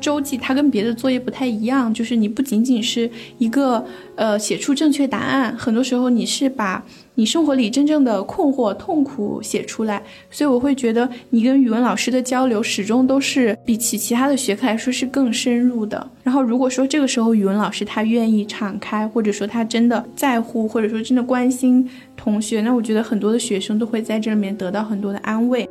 周记它跟别的作业不太一样，就是你不仅仅是一个呃写出正确答案，很多时候你是把你生活里真正的困惑、痛苦写出来。所以我会觉得你跟语文老师的交流始终都是比起其他的学科来说是更深入的。然后如果说这个时候语文老师他愿意敞开，或者说他真的在乎，或者说真的关心同学，那我觉得很多的学生都会在这里面得到很多的安慰。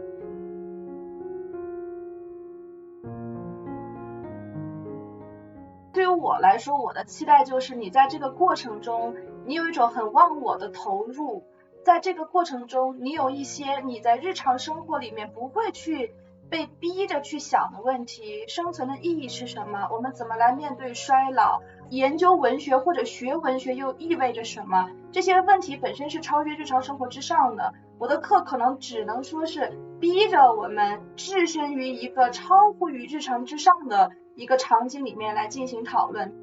说，我的期待就是你在这个过程中，你有一种很忘我的投入，在这个过程中，你有一些你在日常生活里面不会去被逼着去想的问题，生存的意义是什么？我们怎么来面对衰老？研究文学或者学文学又意味着什么？这些问题本身是超越日常生活之上的。我的课可能只能说是逼着我们置身于一个超乎于日常之上的。一个场景里面来进行讨论。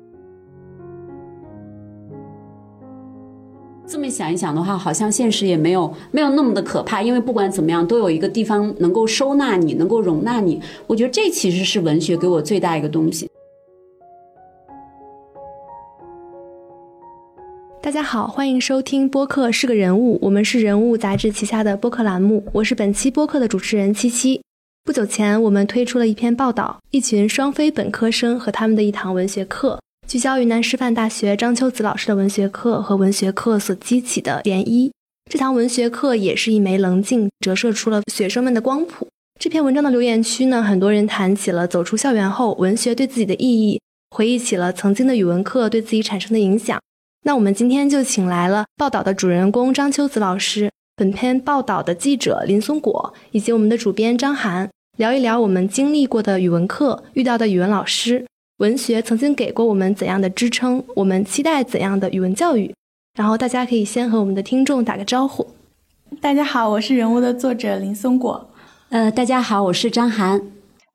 这么想一想的话，好像现实也没有没有那么的可怕，因为不管怎么样，都有一个地方能够收纳你，能够容纳你。我觉得这其实是文学给我最大一个东西。大家好，欢迎收听播客是个人物，我们是人物杂志旗下的播客栏目，我是本期播客的主持人七七。不久前，我们推出了一篇报道，一群双非本科生和他们的一堂文学课，聚焦云南师范大学张秋子老师的文学课和文学课所激起的涟漪。这堂文学课也是一枚棱镜，折射出了学生们的光谱。这篇文章的留言区呢，很多人谈起了走出校园后文学对自己的意义，回忆起了曾经的语文课对自己产生的影响。那我们今天就请来了报道的主人公张秋子老师，本篇报道的记者林松果，以及我们的主编张涵。聊一聊我们经历过的语文课，遇到的语文老师，文学曾经给过我们怎样的支撑？我们期待怎样的语文教育？然后大家可以先和我们的听众打个招呼。大家好，我是人物的作者林松果。呃，大家好，我是张涵。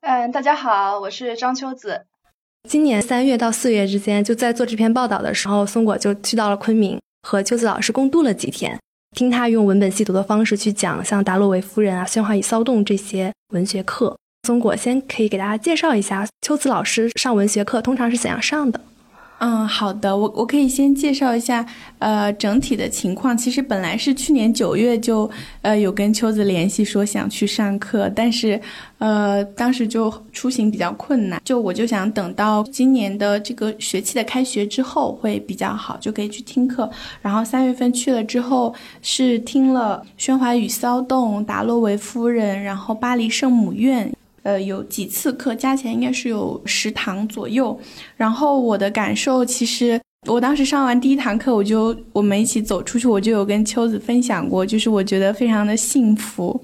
嗯，大家好，我是张秋子。今年三月到四月之间，就在做这篇报道的时候，松果就去到了昆明，和秋子老师共度了几天。听他用文本细读的方式去讲像达洛维夫人啊、喧哗与骚动这些文学课，松果先可以给大家介绍一下秋子老师上文学课通常是怎样上的。嗯，好的，我我可以先介绍一下，呃，整体的情况。其实本来是去年九月就，呃，有跟秋子联系说想去上课，但是，呃，当时就出行比较困难，就我就想等到今年的这个学期的开学之后会比较好，就可以去听课。然后三月份去了之后，是听了《喧哗与骚动》《达洛维夫人》，然后《巴黎圣母院》。呃，有几次课，加起来应该是有十堂左右。然后我的感受，其实我当时上完第一堂课，我就我们一起走出去，我就有跟秋子分享过，就是我觉得非常的幸福。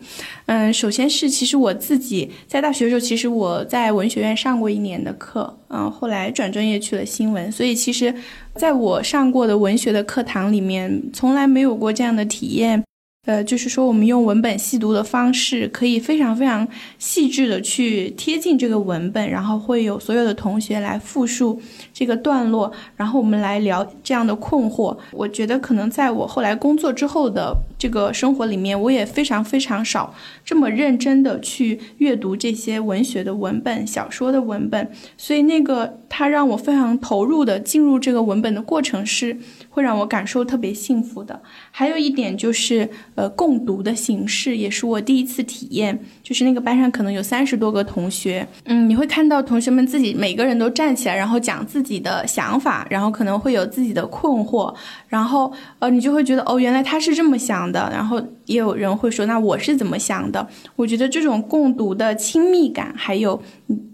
嗯，首先是其实我自己在大学的时候，其实我在文学院上过一年的课，嗯，后来转专业去了新闻，所以其实在我上过的文学的课堂里面，从来没有过这样的体验。呃，就是说，我们用文本细读的方式，可以非常非常细致的去贴近这个文本，然后会有所有的同学来复述这个段落，然后我们来聊这样的困惑。我觉得可能在我后来工作之后的这个生活里面，我也非常非常少这么认真的去阅读这些文学的文本、小说的文本，所以那个它让我非常投入的进入这个文本的过程是。会让我感受特别幸福的，还有一点就是，呃，共读的形式也是我第一次体验。就是那个班上可能有三十多个同学，嗯，你会看到同学们自己每个人都站起来，然后讲自己己的想法，然后可能会有自己的困惑，然后呃，你就会觉得哦，原来他是这么想的。然后也有人会说，那我是怎么想的？我觉得这种共读的亲密感，还有。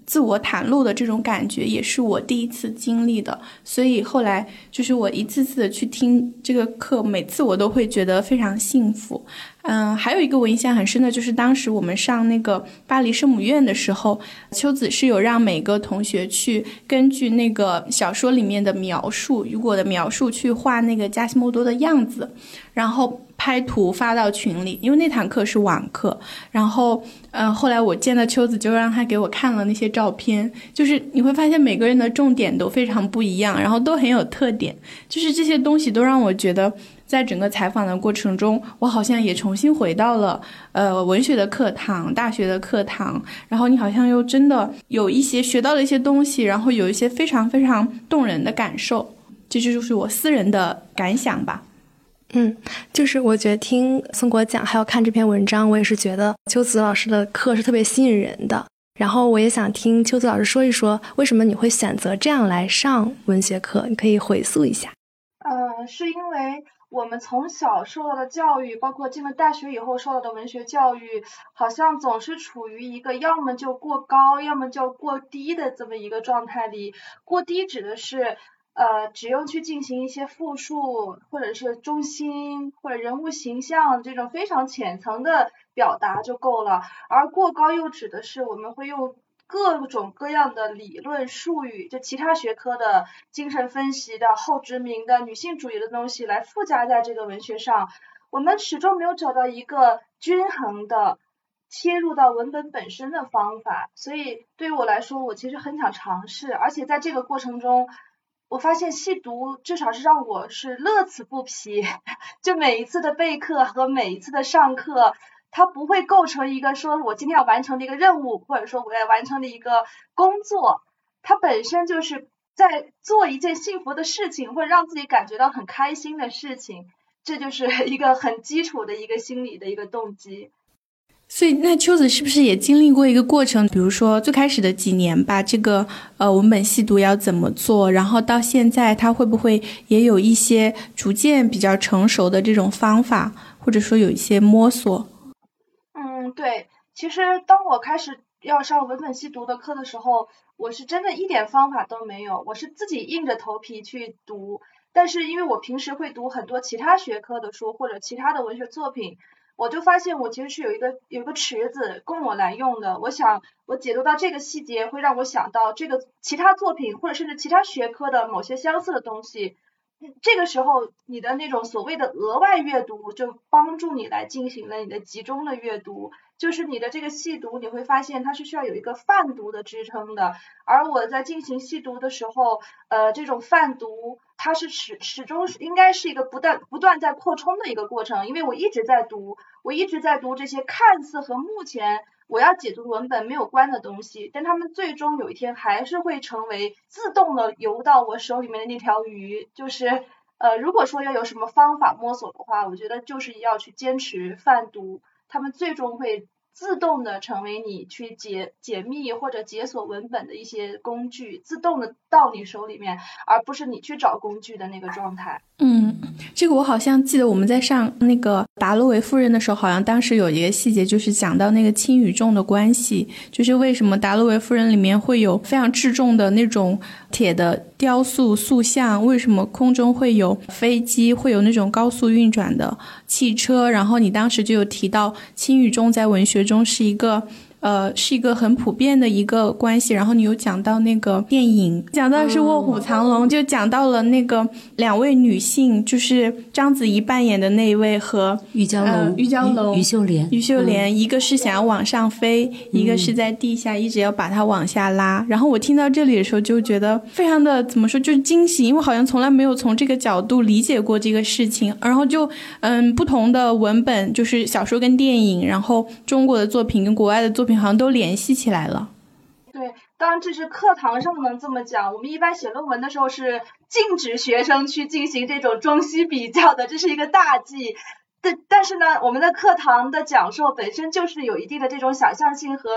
自我袒露的这种感觉也是我第一次经历的，所以后来就是我一次次的去听这个课，每次我都会觉得非常幸福。嗯，还有一个我印象很深的就是当时我们上那个巴黎圣母院的时候，秋子是有让每个同学去根据那个小说里面的描述，雨果的描述去画那个加西莫多的样子，然后拍图发到群里。因为那堂课是网课，然后嗯，后来我见到秋子，就让他给我看了那些照片，就是你会发现每个人的重点都非常不一样，然后都很有特点，就是这些东西都让我觉得。在整个采访的过程中，我好像也重新回到了呃文学的课堂、大学的课堂，然后你好像又真的有一些学到了一些东西，然后有一些非常非常动人的感受，这就是我私人的感想吧。嗯，就是我觉得听宋国讲，还有看这篇文章，我也是觉得秋子老师的课是特别吸引人的。然后我也想听秋子老师说一说，为什么你会选择这样来上文学课？你可以回溯一下。呃，是因为我们从小受到的教育，包括进了大学以后受到的文学教育，好像总是处于一个要么就过高，要么就过低的这么一个状态里。过低指的是。呃，只用去进行一些复述，或者是中心或者人物形象这种非常浅层的表达就够了。而过高又指的是我们会用各种各样的理论术语，就其他学科的精神分析的、后殖民的、女性主义的东西来附加在这个文学上。我们始终没有找到一个均衡的切入到文本本身的方法。所以对于我来说，我其实很想尝试，而且在这个过程中。我发现细读至少是让我是乐此不疲，就每一次的备课和每一次的上课，它不会构成一个说我今天要完成的一个任务，或者说我要完成的一个工作，它本身就是在做一件幸福的事情，或者让自己感觉到很开心的事情，这就是一个很基础的一个心理的一个动机。所以，那秋子是不是也经历过一个过程？比如说最开始的几年吧，这个呃文本细读要怎么做？然后到现在，他会不会也有一些逐渐比较成熟的这种方法，或者说有一些摸索？嗯，对。其实当我开始要上文本细读的课的时候，我是真的一点方法都没有，我是自己硬着头皮去读。但是因为我平时会读很多其他学科的书或者其他的文学作品。我就发现我其实是有一个有一个池子供我来用的。我想我解读到这个细节，会让我想到这个其他作品或者甚至其他学科的某些相似的东西。这个时候，你的那种所谓的额外阅读，就帮助你来进行了你的集中的阅读。就是你的这个细读，你会发现它是需要有一个泛读的支撑的。而我在进行细读的时候，呃，这种泛读它是始始终是应该是一个不断不断在扩充的一个过程，因为我一直在读，我一直在读这些看似和目前我要解读文本没有关的东西，但他们最终有一天还是会成为自动的游到我手里面的那条鱼。就是呃，如果说要有什么方法摸索的话，我觉得就是要去坚持泛读。他们最终会自动的成为你去解解密或者解锁文本的一些工具，自动的到你手里面，而不是你去找工具的那个状态。嗯，这个我好像记得我们在上那个达洛维夫人的时候，好像当时有一个细节，就是讲到那个轻与重的关系，就是为什么达洛维夫人里面会有非常质重的那种铁的雕塑塑像，为什么空中会有飞机，会有那种高速运转的汽车，然后你当时就有提到青雨中在文学。中是一个。呃，是一个很普遍的一个关系。然后你有讲到那个电影，讲到是《卧虎藏龙》，就讲到了那个两位女性，就是章子怡扮演的那一位和玉娇龙、玉娇龙、于秀莲、于秀莲，一个是想要往上飞，一个是在地下一直要把它往下拉。然后我听到这里的时候，就觉得非常的怎么说，就是惊喜，因为好像从来没有从这个角度理解过这个事情。然后就嗯，不同的文本，就是小说跟电影，然后中国的作品跟国外的作品。好像都联系起来了。对，当然这是课堂上能这么讲。我们一般写论文的时候是禁止学生去进行这种中西比较的，这是一个大忌。但但是呢，我们的课堂的讲授本身就是有一定的这种想象性和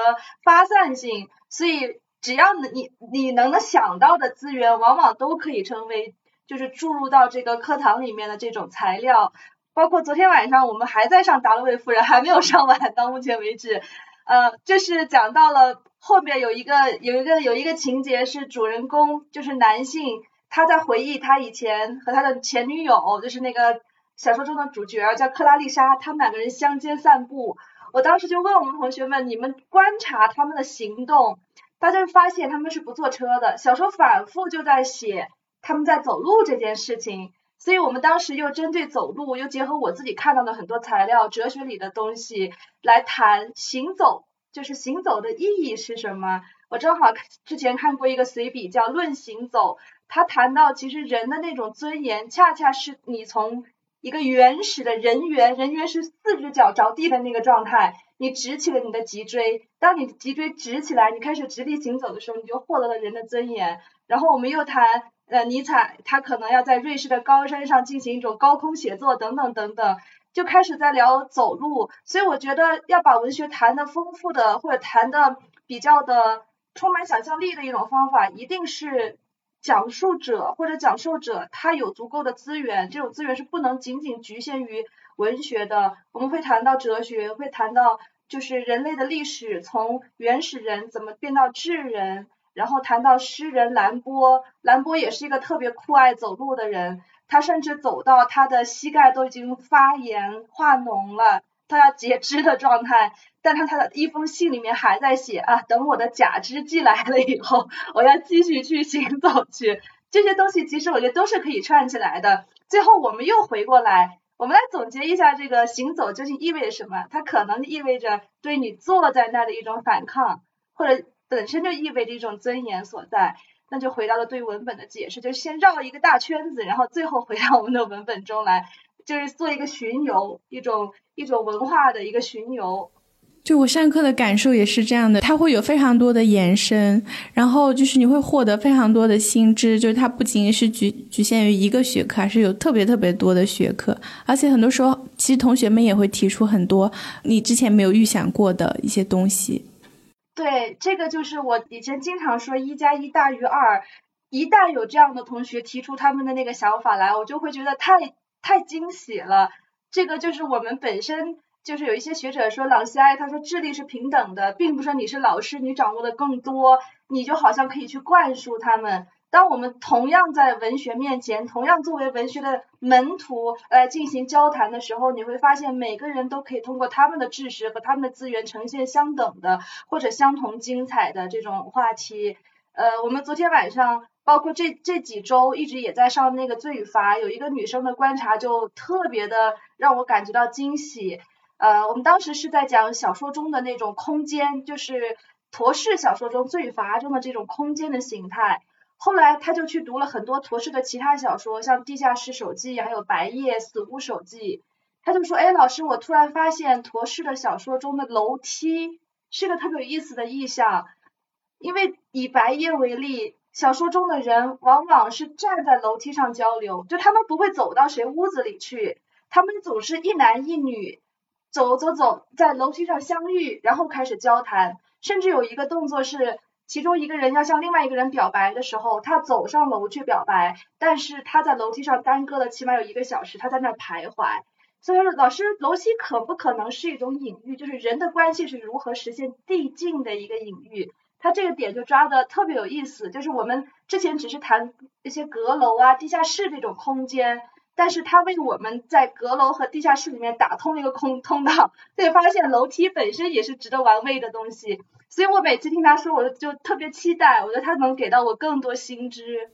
发散性，所以只要你你能想到的资源，往往都可以成为就是注入到这个课堂里面的这种材料。包括昨天晚上我们还在上达洛维夫人，还没有上完，到目前为止。呃，就是讲到了后面有一个有一个有一个情节是主人公就是男性，他在回忆他以前和他的前女友，就是那个小说中的主角叫克拉丽莎，他们两个人相间散步。我当时就问我们同学们，你们观察他们的行动，大家发现他们是不坐车的。小说反复就在写他们在走路这件事情。所以我们当时又针对走路，又结合我自己看到的很多材料、哲学里的东西来谈行走，就是行走的意义是什么？我正好之前看过一个随笔叫《论行走》，他谈到其实人的那种尊严，恰恰是你从一个原始的人猿，人猿是四只脚着地的那个状态，你直起了你的脊椎，当你脊椎直起来，你开始直立行走的时候，你就获得了人的尊严。然后我们又谈，呃，尼采他可能要在瑞士的高山上进行一种高空写作，等等等等，就开始在聊走路。所以我觉得要把文学谈的丰富的，或者谈的比较的充满想象力的一种方法，一定是。讲述者或者讲述者，他有足够的资源，这种资源是不能仅仅局限于文学的。我们会谈到哲学，会谈到就是人类的历史，从原始人怎么变到智人，然后谈到诗人兰波，兰波也是一个特别酷爱走路的人，他甚至走到他的膝盖都已经发炎化脓了。他要截肢的状态，但他他的一封信里面还在写啊，等我的假肢寄来了以后，我要继续去行走去。这些东西其实我觉得都是可以串起来的。最后我们又回过来，我们来总结一下这个行走究竟意味着什么？它可能意味着对你坐在那的一种反抗，或者本身就意味着一种尊严所在。那就回到了对文本的解释，就先绕一个大圈子，然后最后回到我们的文本中来。就是做一个巡游，一种一种文化的一个巡游。就我上课的感受也是这样的，它会有非常多的延伸，然后就是你会获得非常多的新知。就是它不仅仅是局局限于一个学科，而是有特别特别多的学科。而且很多时候，其实同学们也会提出很多你之前没有预想过的一些东西。对，这个就是我以前经常说一加一大于二。一旦有这样的同学提出他们的那个想法来，我就会觉得太。太惊喜了，这个就是我们本身就是有一些学者说朗西埃，他说智力是平等的，并不是说你是老师，你掌握的更多，你就好像可以去灌输他们。当我们同样在文学面前，同样作为文学的门徒来进行交谈的时候，你会发现每个人都可以通过他们的知识和他们的资源呈现相等的或者相同精彩的这种话题。呃，我们昨天晚上。包括这这几周一直也在上那个罪与罚，有一个女生的观察就特别的让我感觉到惊喜。呃，我们当时是在讲小说中的那种空间，就是陀氏小说中罪与罚中的这种空间的形态。后来他就去读了很多陀氏的其他小说，像《地下室手记》还有《白夜死屋手记》。他就说：“哎，老师，我突然发现陀氏的小说中的楼梯是个特别有意思的意象，因为以白夜为例。”小说中的人往往是站在楼梯上交流，就他们不会走到谁屋子里去，他们总是一男一女走走走，在楼梯上相遇，然后开始交谈，甚至有一个动作是，其中一个人要向另外一个人表白的时候，他走上楼去表白，但是他在楼梯上耽搁了起码有一个小时，他在那徘徊。所以说，老师，楼梯可不可能是一种隐喻？就是人的关系是如何实现递进的一个隐喻？他这个点就抓的特别有意思，就是我们之前只是谈一些阁楼啊、地下室这种空间，但是他为我们在阁楼和地下室里面打通了一个空通道，所以发现楼梯本身也是值得玩味的东西。所以我每次听他说，我就特别期待，我觉得他能给到我更多新知。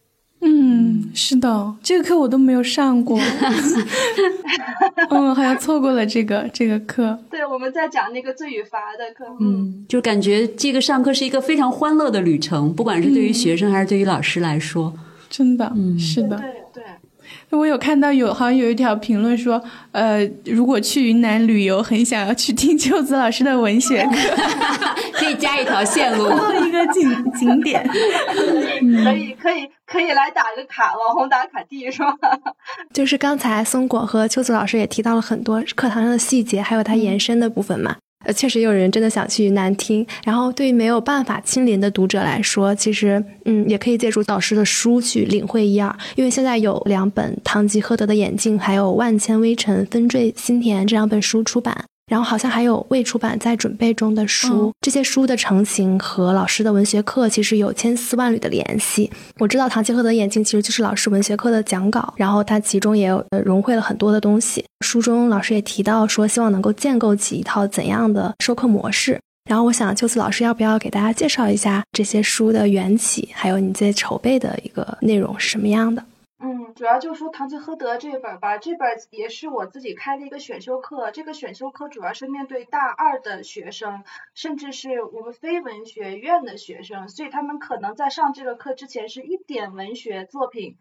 嗯，是的，这个课我都没有上过，嗯，好像错过了这个这个课。对，我们在讲那个罪与罚的课，嗯，就感觉这个上课是一个非常欢乐的旅程，不管是对于学生还是对于老师来说，真的，嗯，是的，对对。我有看到有好像有一条评论说，呃，如果去云南旅游，很想要去听秋子老师的文学课，可以加一条线路，做一个景景点，可以可以可以来打个卡，网红打卡地是吧？就是刚才松果和秋子老师也提到了很多课堂上的细节，还有它延伸的部分嘛。呃，确实有人真的想去云南听。然后，对于没有办法亲临的读者来说，其实，嗯，也可以借助导师的书去领会一二。因为现在有两本《堂吉诃德的眼镜》，还有《万千微尘纷坠心田》这两本书出版。然后好像还有未出版在准备中的书，这些书的成型和老师的文学课其实有千丝万缕的联系。我知道《唐吉诃德眼镜》其实就是老师文学课的讲稿，然后它其中也有融汇了很多的东西。书中老师也提到说，希望能够建构起一套怎样的授课模式。然后我想，秋子老师要不要给大家介绍一下这些书的缘起，还有你在筹备的一个内容是什么样的？嗯，主要就说《堂吉诃德》这本吧，这本也是我自己开的一个选修课。这个选修课主要是面对大二的学生，甚至是我们非文学院的学生，所以他们可能在上这个课之前是一点文学作品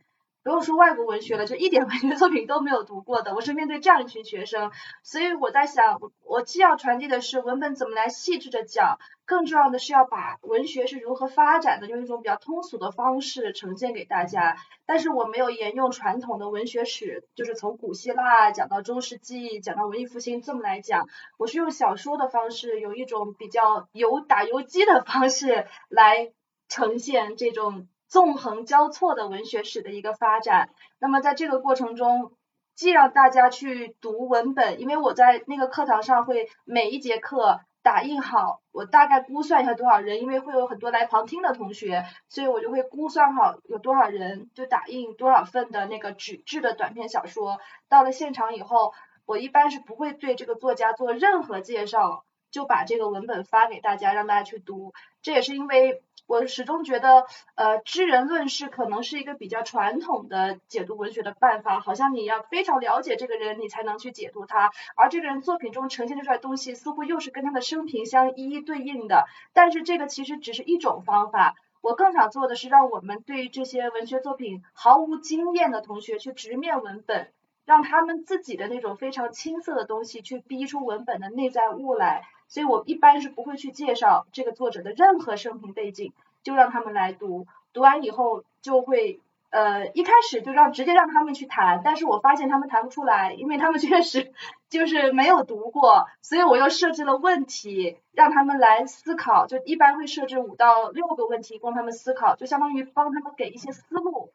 不用说外国文学了，就一点文学作品都没有读过的，我是面对这样一群学生，所以我在想，我既要传递的是文本怎么来细致的讲，更重要的是要把文学是如何发展的，用一种比较通俗的方式呈现给大家。但是我没有沿用传统的文学史，就是从古希腊讲到中世纪，讲到文艺复兴这么来讲，我是用小说的方式，有一种比较游打游击的方式来呈现这种。纵横交错的文学史的一个发展，那么在这个过程中，既让大家去读文本，因为我在那个课堂上会每一节课打印好，我大概估算一下多少人，因为会有很多来旁听的同学，所以我就会估算好有多少人，就打印多少份的那个纸质的短篇小说。到了现场以后，我一般是不会对这个作家做任何介绍，就把这个文本发给大家，让大家去读。这也是因为。我始终觉得，呃，知人论事可能是一个比较传统的解读文学的办法，好像你要非常了解这个人，你才能去解读他，而这个人作品中呈现出来的东西，似乎又是跟他的生平相一一对应的。但是这个其实只是一种方法，我更想做的是让我们对这些文学作品毫无经验的同学去直面文本，让他们自己的那种非常青涩的东西去逼出文本的内在物来。所以我一般是不会去介绍这个作者的任何生平背景，就让他们来读，读完以后就会呃一开始就让直接让他们去谈，但是我发现他们谈不出来，因为他们确实 就是没有读过，所以我又设置了问题让他们来思考，就一般会设置五到六个问题供他们思考，就相当于帮他们给一些思路，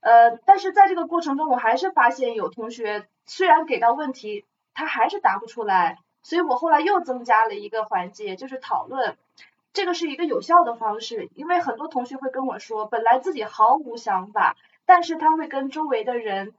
呃，但是在这个过程中，我还是发现有同学虽然给到问题，他还是答不出来。所以我后来又增加了一个环节，就是讨论，这个是一个有效的方式，因为很多同学会跟我说，本来自己毫无想法，但是他会跟周围的人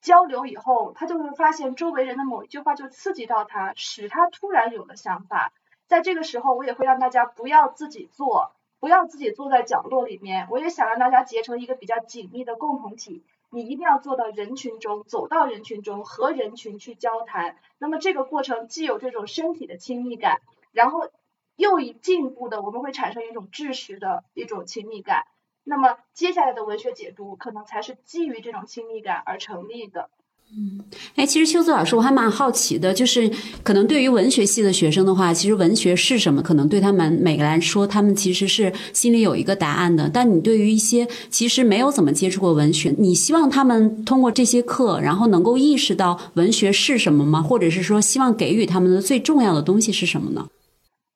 交流以后，他就会发现周围人的某一句话就刺激到他，使他突然有了想法。在这个时候，我也会让大家不要自己做，不要自己坐在角落里面，我也想让大家结成一个比较紧密的共同体。你一定要做到人群中，走到人群中和人群去交谈。那么这个过程既有这种身体的亲密感，然后又以进一步的，我们会产生一种知识的一种亲密感。那么接下来的文学解读可能才是基于这种亲密感而成立的。嗯，哎，其实秋子老师，我还蛮好奇的，就是可能对于文学系的学生的话，其实文学是什么，可能对他们每个来说，他们其实是心里有一个答案的。但你对于一些其实没有怎么接触过文学，你希望他们通过这些课，然后能够意识到文学是什么吗？或者是说，希望给予他们的最重要的东西是什么呢？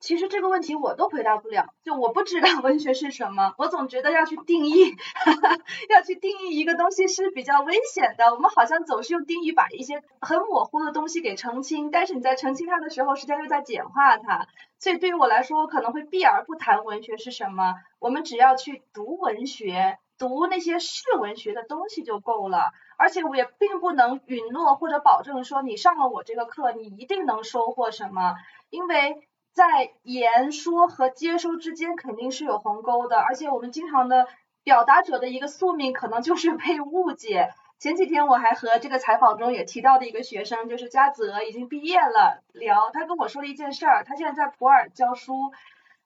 其实这个问题我都回答不了，就我不知道 文学是什么，我总觉得要去定义，哈 哈要去定义一个东西是比较危险的。我们好像总是用定义把一些很模糊的东西给澄清，但是你在澄清它的时候，实际上又在简化它。所以对于我来说，我可能会避而不谈文学是什么。我们只要去读文学，读那些是文学的东西就够了。而且我也并不能允诺或者保证说，你上了我这个课，你一定能收获什么，因为。在言说和接收之间肯定是有鸿沟的，而且我们经常的表达者的一个宿命可能就是被误解。前几天我还和这个采访中也提到的一个学生，就是嘉泽，已经毕业了，聊，他跟我说了一件事儿，他现在在普洱教书，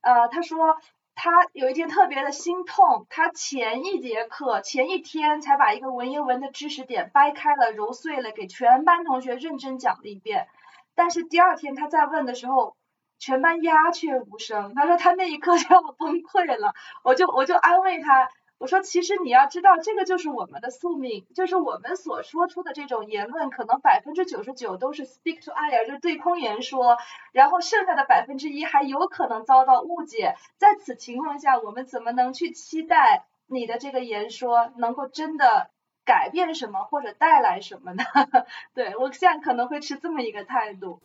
呃，他说他有一天特别的心痛，他前一节课前一天才把一个文言文的知识点掰开了揉碎了给全班同学认真讲了一遍，但是第二天他在问的时候。全班鸦雀无声。他说他那一刻 就要崩溃了，我就我就安慰他，我说其实你要知道，这个就是我们的宿命，就是我们所说出的这种言论，可能百分之九十九都是 speak to eye，就是对空言说，然后剩下的百分之一还有可能遭到误解。在此情况下，我们怎么能去期待你的这个言说能够真的改变什么或者带来什么呢？对我现在可能会持这么一个态度。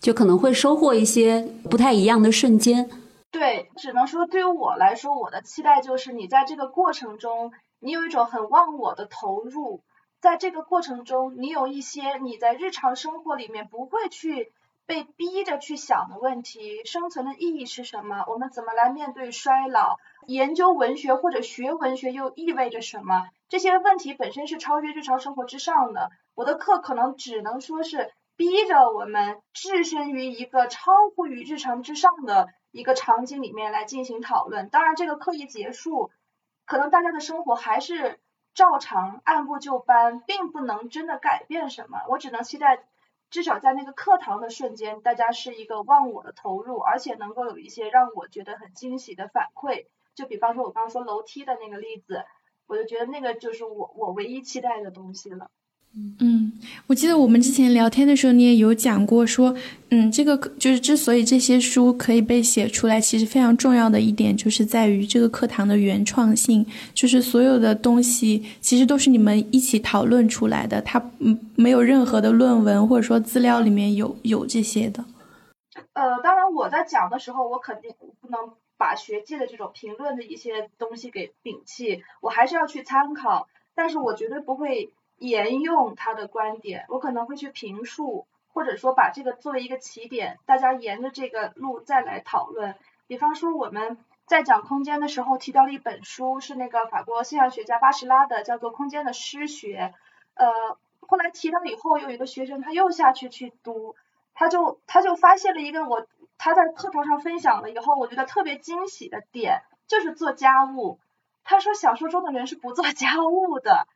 就可能会收获一些不太一样的瞬间。对，只能说对于我来说，我的期待就是你在这个过程中，你有一种很忘我的投入，在这个过程中，你有一些你在日常生活里面不会去被逼着去想的问题：生存的意义是什么？我们怎么来面对衰老？研究文学或者学文学又意味着什么？这些问题本身是超越日常生活之上的。我的课可能只能说是。逼着我们置身于一个超乎于日常之上的一个场景里面来进行讨论。当然，这个课一结束，可能大家的生活还是照常按部就班，并不能真的改变什么。我只能期待，至少在那个课堂的瞬间，大家是一个忘我的投入，而且能够有一些让我觉得很惊喜的反馈。就比方说，我刚刚说楼梯的那个例子，我就觉得那个就是我我唯一期待的东西了。嗯，我记得我们之前聊天的时候，你也有讲过说，嗯，这个就是之所以这些书可以被写出来，其实非常重要的一点就是在于这个课堂的原创性，就是所有的东西其实都是你们一起讨论出来的，它嗯没有任何的论文或者说资料里面有有这些的。呃，当然我在讲的时候，我肯定不能把学界的这种评论的一些东西给摒弃，我还是要去参考，但是我绝对不会。沿用他的观点，我可能会去评述，或者说把这个作为一个起点，大家沿着这个路再来讨论。比方说我们在讲空间的时候提到了一本书，是那个法国现象学家巴什拉的，叫做《空间的诗学》。呃，后来提到以后，有一个学生他又下去去读，他就他就发现了一个我他在课堂上分享了以后，我觉得特别惊喜的点，就是做家务。他说小说中的人是不做家务的。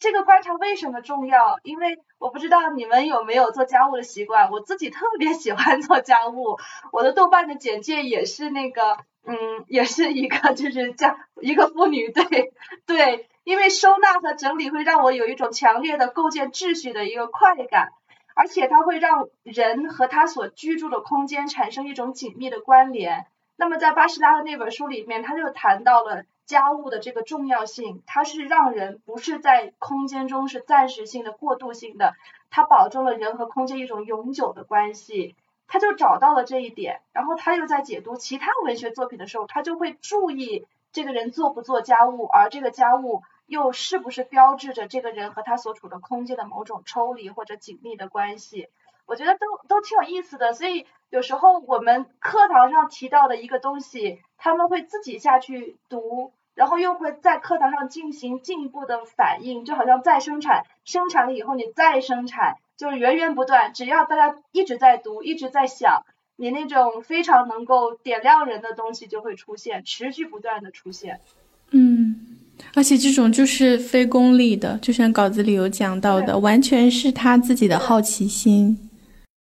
这个观察为什么重要？因为我不知道你们有没有做家务的习惯，我自己特别喜欢做家务。我的豆瓣的简介也是那个，嗯，也是一个就是家一个妇女，对对，因为收纳和整理会让我有一种强烈的构建秩序的一个快感，而且它会让人和他所居住的空间产生一种紧密的关联。那么在巴士拉的那本书里面，他就谈到了。家务的这个重要性，它是让人不是在空间中是暂时性的、过渡性的，它保证了人和空间一种永久的关系。他就找到了这一点，然后他又在解读其他文学作品的时候，他就会注意这个人做不做家务，而这个家务又是不是标志着这个人和他所处的空间的某种抽离或者紧密的关系。我觉得都都挺有意思的，所以有时候我们课堂上提到的一个东西，他们会自己下去读。然后又会在课堂上进行进一步的反应，就好像再生产，生产了以后你再生产，就是源源不断。只要大家一直在读，一直在想，你那种非常能够点亮人的东西就会出现，持续不断的出现。嗯，而且这种就是非功利的，就像稿子里有讲到的，完全是他自己的好奇心，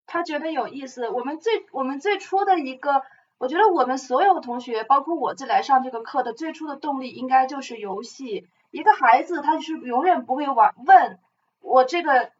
他觉得有意思。我们最我们最初的一个。我觉得我们所有同学，包括我自来上这个课的最初的动力，应该就是游戏。一个孩子他是永远不会玩问我这个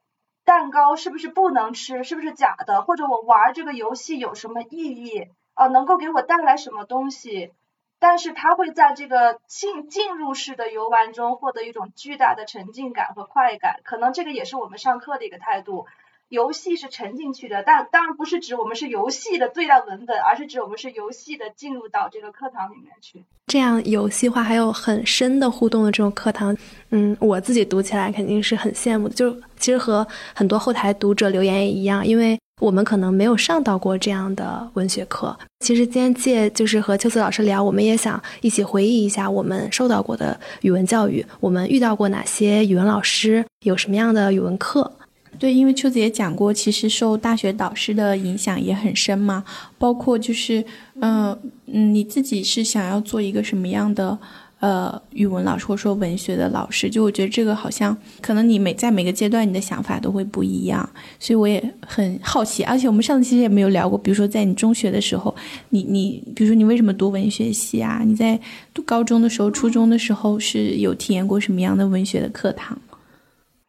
蛋糕是不是不能吃，是不是假的，或者我玩这个游戏有什么意义啊，能够给我带来什么东西。但是他会在这个进进入式的游玩中获得一种巨大的沉浸感和快感，可能这个也是我们上课的一个态度。游戏是沉进去的，但当然不是指我们是游戏的对待文本，而是指我们是游戏的进入到这个课堂里面去。这样游戏化还有很深的互动的这种课堂，嗯，我自己读起来肯定是很羡慕的。就其实和很多后台读者留言也一样，因为我们可能没有上到过这样的文学课。其实今天借就是和秋子老师聊，我们也想一起回忆一下我们受到过的语文教育，我们遇到过哪些语文老师，有什么样的语文课。对，因为秋子也讲过，其实受大学导师的影响也很深嘛。包括就是，嗯嗯，你自己是想要做一个什么样的呃语文老师，或者说文学的老师？就我觉得这个好像可能你每在每个阶段你的想法都会不一样，所以我也很好奇。而且我们上次其实也没有聊过，比如说在你中学的时候，你你比如说你为什么读文学系啊？你在读高中的时候、初中的时候是有体验过什么样的文学的课堂？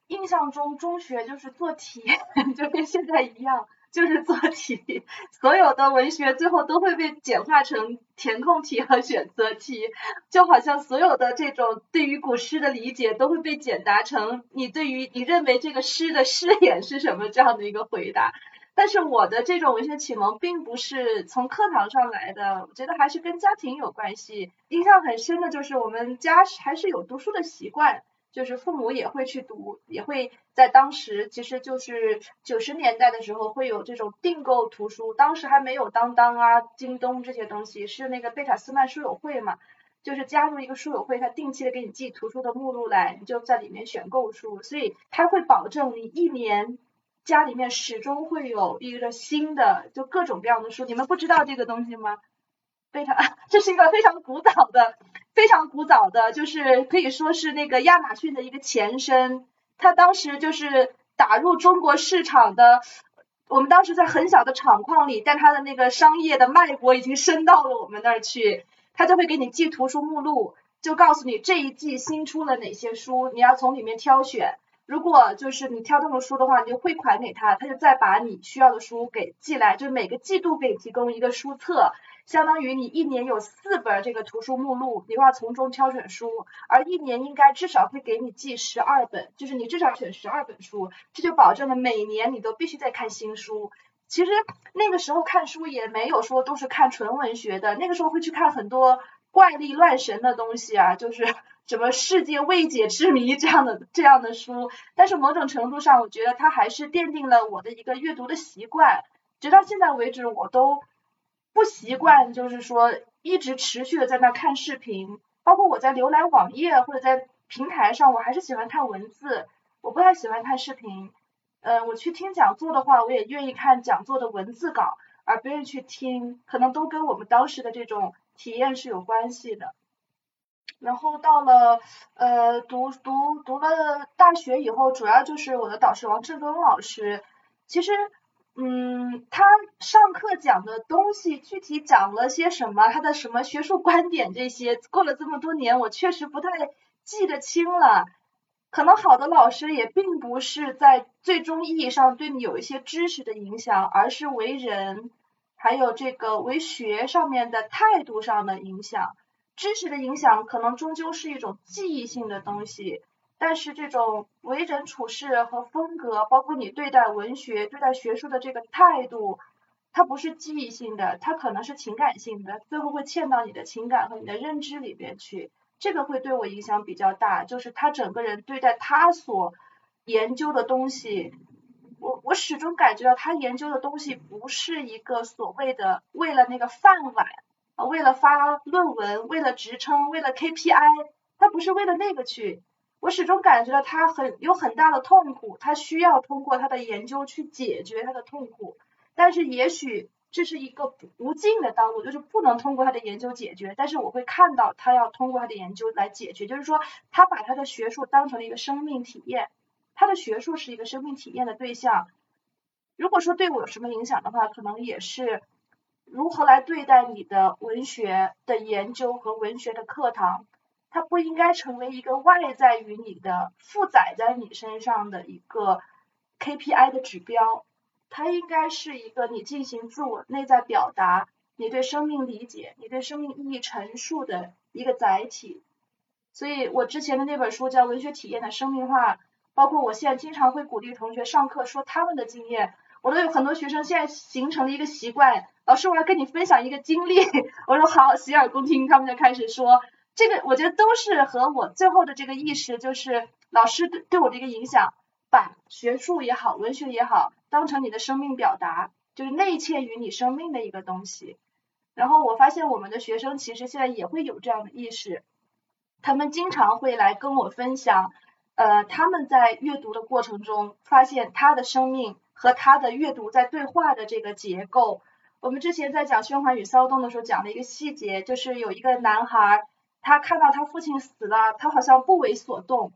印象中中学就是做题，就跟现在一样，就是做题。所有的文学最后都会被简化成填空题和选择题，就好像所有的这种对于古诗的理解都会被简答成你对于你认为这个诗的诗眼是什么这样的一个回答。但是我的这种文学启蒙并不是从课堂上来的，我觉得还是跟家庭有关系。印象很深的就是我们家还是有读书的习惯。就是父母也会去读，也会在当时，其实就是九十年代的时候会有这种订购图书，当时还没有当当啊、京东这些东西，是那个贝塔斯曼书友会嘛，就是加入一个书友会，他定期的给你寄图书的目录来，你就在里面选购书，所以他会保证你一年家里面始终会有一个新的，就各种各样的书，你们不知道这个东西吗？贝塔，这是一个非常古早的。非常古早的，就是可以说是那个亚马逊的一个前身。它当时就是打入中国市场的，我们当时在很小的厂矿里，但它的那个商业的脉搏已经伸到了我们那儿去。他就会给你寄图书目录，就告诉你这一季新出了哪些书，你要从里面挑选。如果就是你挑中了书的话，你就汇款给他，他就再把你需要的书给寄来，就是每个季度给你提供一个书册，相当于你一年有四本这个图书目录，你要从中挑选书，而一年应该至少会给你寄十二本，就是你至少选十二本书，这就保证了每年你都必须在看新书。其实那个时候看书也没有说都是看纯文学的，那个时候会去看很多怪力乱神的东西啊，就是什么世界未解之谜这样的这样的书。但是某种程度上，我觉得它还是奠定了我的一个阅读的习惯。直到现在为止，我都不习惯，就是说一直持续的在那看视频。包括我在浏览网页或者在平台上，我还是喜欢看文字，我不太喜欢看视频。呃，我去听讲座的话，我也愿意看讲座的文字稿，而不愿意去听，可能都跟我们当时的这种体验是有关系的。然后到了呃读读读了大学以后，主要就是我的导师王志东老师，其实嗯，他上课讲的东西具体讲了些什么，他的什么学术观点这些，过了这么多年，我确实不太记得清了。可能好的老师也并不是在最终意义上对你有一些知识的影响，而是为人还有这个为学上面的态度上的影响。知识的影响可能终究是一种记忆性的东西，但是这种为人处事和风格，包括你对待文学、对待学术的这个态度，它不是记忆性的，它可能是情感性的，最后会嵌到你的情感和你的认知里边去。这个会对我影响比较大，就是他整个人对待他所研究的东西，我我始终感觉到他研究的东西不是一个所谓的为了那个饭碗啊，为了发论文，为了职称，为了 KPI，他不是为了那个去，我始终感觉到他很有很大的痛苦，他需要通过他的研究去解决他的痛苦，但是也许。这是一个无尽的道路，就是不能通过他的研究解决。但是我会看到他要通过他的研究来解决，就是说他把他的学术当成了一个生命体验，他的学术是一个生命体验的对象。如果说对我有什么影响的话，可能也是如何来对待你的文学的研究和文学的课堂，它不应该成为一个外在于你的、负载在你身上的一个 KPI 的指标。它应该是一个你进行自我内在表达，你对生命理解，你对生命意义陈述的一个载体。所以我之前的那本书叫《文学体验的生命化》，包括我现在经常会鼓励同学上课说他们的经验，我都有很多学生现在形成了一个习惯，老师我要跟你分享一个经历，我说好，洗耳恭听，他们就开始说，这个我觉得都是和我最后的这个意识，就是老师对对我的一个影响。把学术也好，文学也好，当成你的生命表达，就是内嵌于你生命的一个东西。然后我发现我们的学生其实现在也会有这样的意识，他们经常会来跟我分享，呃，他们在阅读的过程中发现他的生命和他的阅读在对话的这个结构。我们之前在讲《喧哗与骚动》的时候讲了一个细节，就是有一个男孩，他看到他父亲死了，他好像不为所动。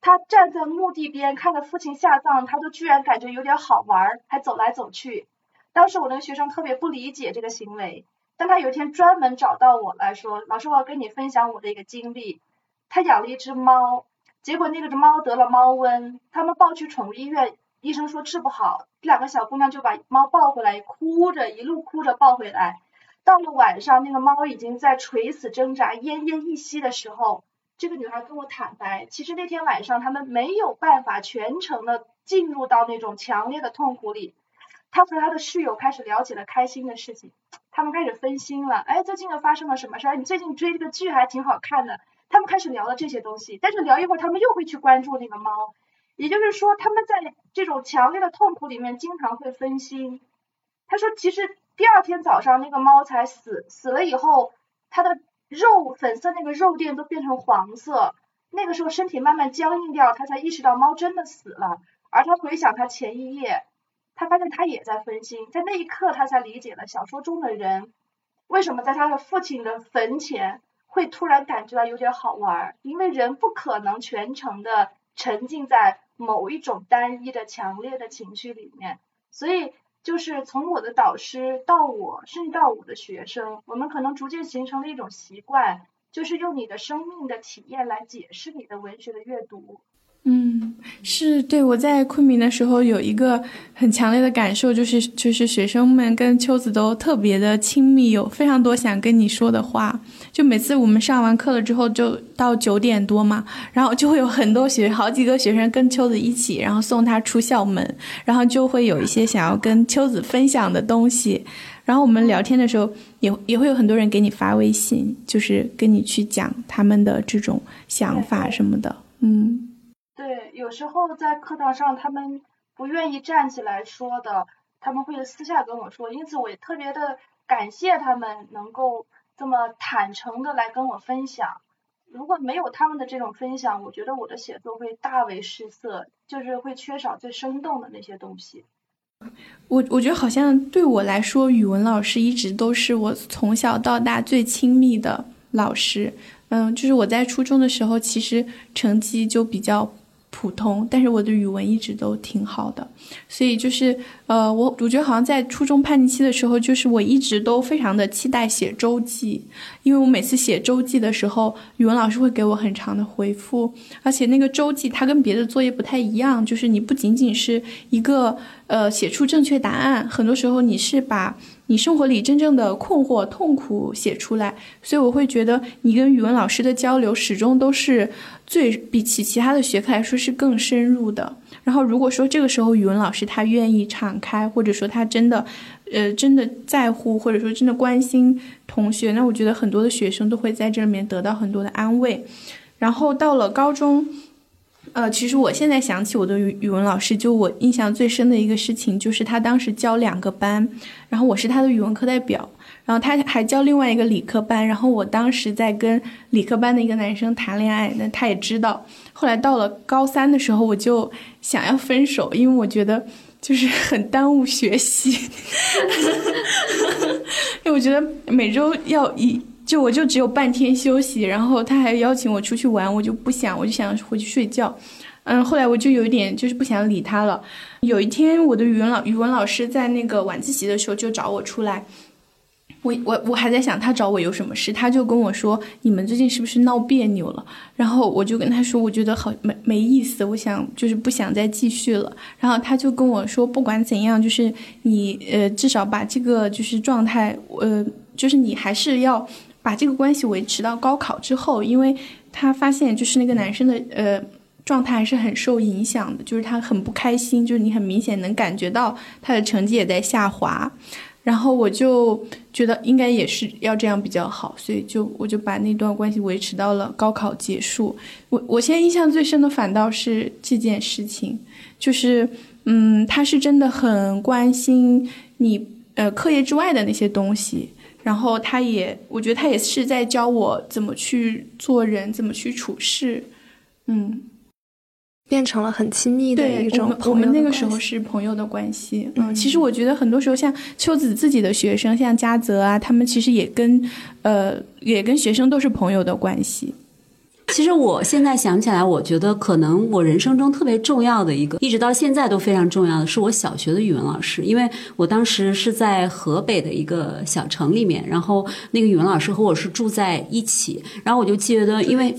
他站在墓地边看着父亲下葬，他都居然感觉有点好玩，还走来走去。当时我那个学生特别不理解这个行为，但他有一天专门找到我来说：“老师，我要跟你分享我的一个经历。他养了一只猫，结果那个猫得了猫瘟，他们抱去宠物医院，医生说治不好，两个小姑娘就把猫抱回来，哭着一路哭着抱回来。到了晚上，那个猫已经在垂死挣扎、奄奄一息的时候。”这个女孩跟我坦白，其实那天晚上他们没有办法全程的进入到那种强烈的痛苦里。她和她的室友开始聊起了开心的事情，他们开始分心了。哎，最近又发生了什么事儿？你最近追这个剧还挺好看的。他们开始聊了这些东西，但是聊一会儿，他们又会去关注那个猫。也就是说，他们在这种强烈的痛苦里面经常会分心。他说，其实第二天早上那个猫才死，死了以后，它的。肉粉色那个肉垫都变成黄色，那个时候身体慢慢僵硬掉，他才意识到猫真的死了。而他回想他前一夜，他发现他也在分心，在那一刻他才理解了小说中的人为什么在他的父亲的坟前会突然感觉到有点好玩，因为人不可能全程的沉浸在某一种单一的强烈的情绪里面，所以就是从我的导师到我，甚至到我的学生，我们可能逐渐形成了一种习惯，就是用你的生命的体验来解释你的文学的阅读。嗯，是对我在昆明的时候有一个很强烈的感受，就是就是学生们跟秋子都特别的亲密，有非常多想跟你说的话。就每次我们上完课了之后，就到九点多嘛，然后就会有很多学好几个学生跟秋子一起，然后送他出校门，然后就会有一些想要跟秋子分享的东西。然后我们聊天的时候，也也会有很多人给你发微信，就是跟你去讲他们的这种想法什么的。嗯。对，有时候在课堂上，他们不愿意站起来说的，他们会私下跟我说，因此我也特别的感谢他们能够这么坦诚的来跟我分享。如果没有他们的这种分享，我觉得我的写作会大为失色，就是会缺少最生动的那些东西。我我觉得好像对我来说，语文老师一直都是我从小到大最亲密的老师。嗯，就是我在初中的时候，其实成绩就比较。普通，但是我的语文一直都挺好的，所以就是呃，我我觉得好像在初中叛逆期的时候，就是我一直都非常的期待写周记，因为我每次写周记的时候，语文老师会给我很长的回复，而且那个周记它跟别的作业不太一样，就是你不仅仅是一个呃写出正确答案，很多时候你是把你生活里真正的困惑、痛苦写出来，所以我会觉得你跟语文老师的交流始终都是。最比起其他的学科来说是更深入的。然后如果说这个时候语文老师他愿意敞开，或者说他真的，呃，真的在乎，或者说真的关心同学，那我觉得很多的学生都会在这里面得到很多的安慰。然后到了高中，呃，其实我现在想起我的语语文老师，就我印象最深的一个事情，就是他当时教两个班，然后我是他的语文课代表。然后他还教另外一个理科班，然后我当时在跟理科班的一个男生谈恋爱，那他也知道。后来到了高三的时候，我就想要分手，因为我觉得就是很耽误学习，因为我觉得每周要一就我就只有半天休息，然后他还邀请我出去玩，我就不想，我就想回去睡觉。嗯，后来我就有一点就是不想理他了。有一天，我的语文老语文老师在那个晚自习的时候就找我出来。我我我还在想他找我有什么事，他就跟我说你们最近是不是闹别扭了？然后我就跟他说，我觉得好没没意思，我想就是不想再继续了。然后他就跟我说，不管怎样，就是你呃至少把这个就是状态，呃就是你还是要把这个关系维持到高考之后，因为他发现就是那个男生的呃状态还是很受影响的，就是他很不开心，就是你很明显能感觉到他的成绩也在下滑。然后我就觉得应该也是要这样比较好，所以就我就把那段关系维持到了高考结束。我我现在印象最深的反倒是这件事情，就是嗯，他是真的很关心你呃课业之外的那些东西，然后他也我觉得他也是在教我怎么去做人，怎么去处事，嗯。变成了很亲密的一种。我们那个时候是朋友的关系。嗯，其实我觉得很多时候，像秋子自己的学生，像嘉泽啊，他们其实也跟，呃，也跟学生都是朋友的关系。其实我现在想起来，我觉得可能我人生中特别重要的一个，一直到现在都非常重要的是我小学的语文老师，因为我当时是在河北的一个小城里面，然后那个语文老师和我是住在一起，然后我就记得，因为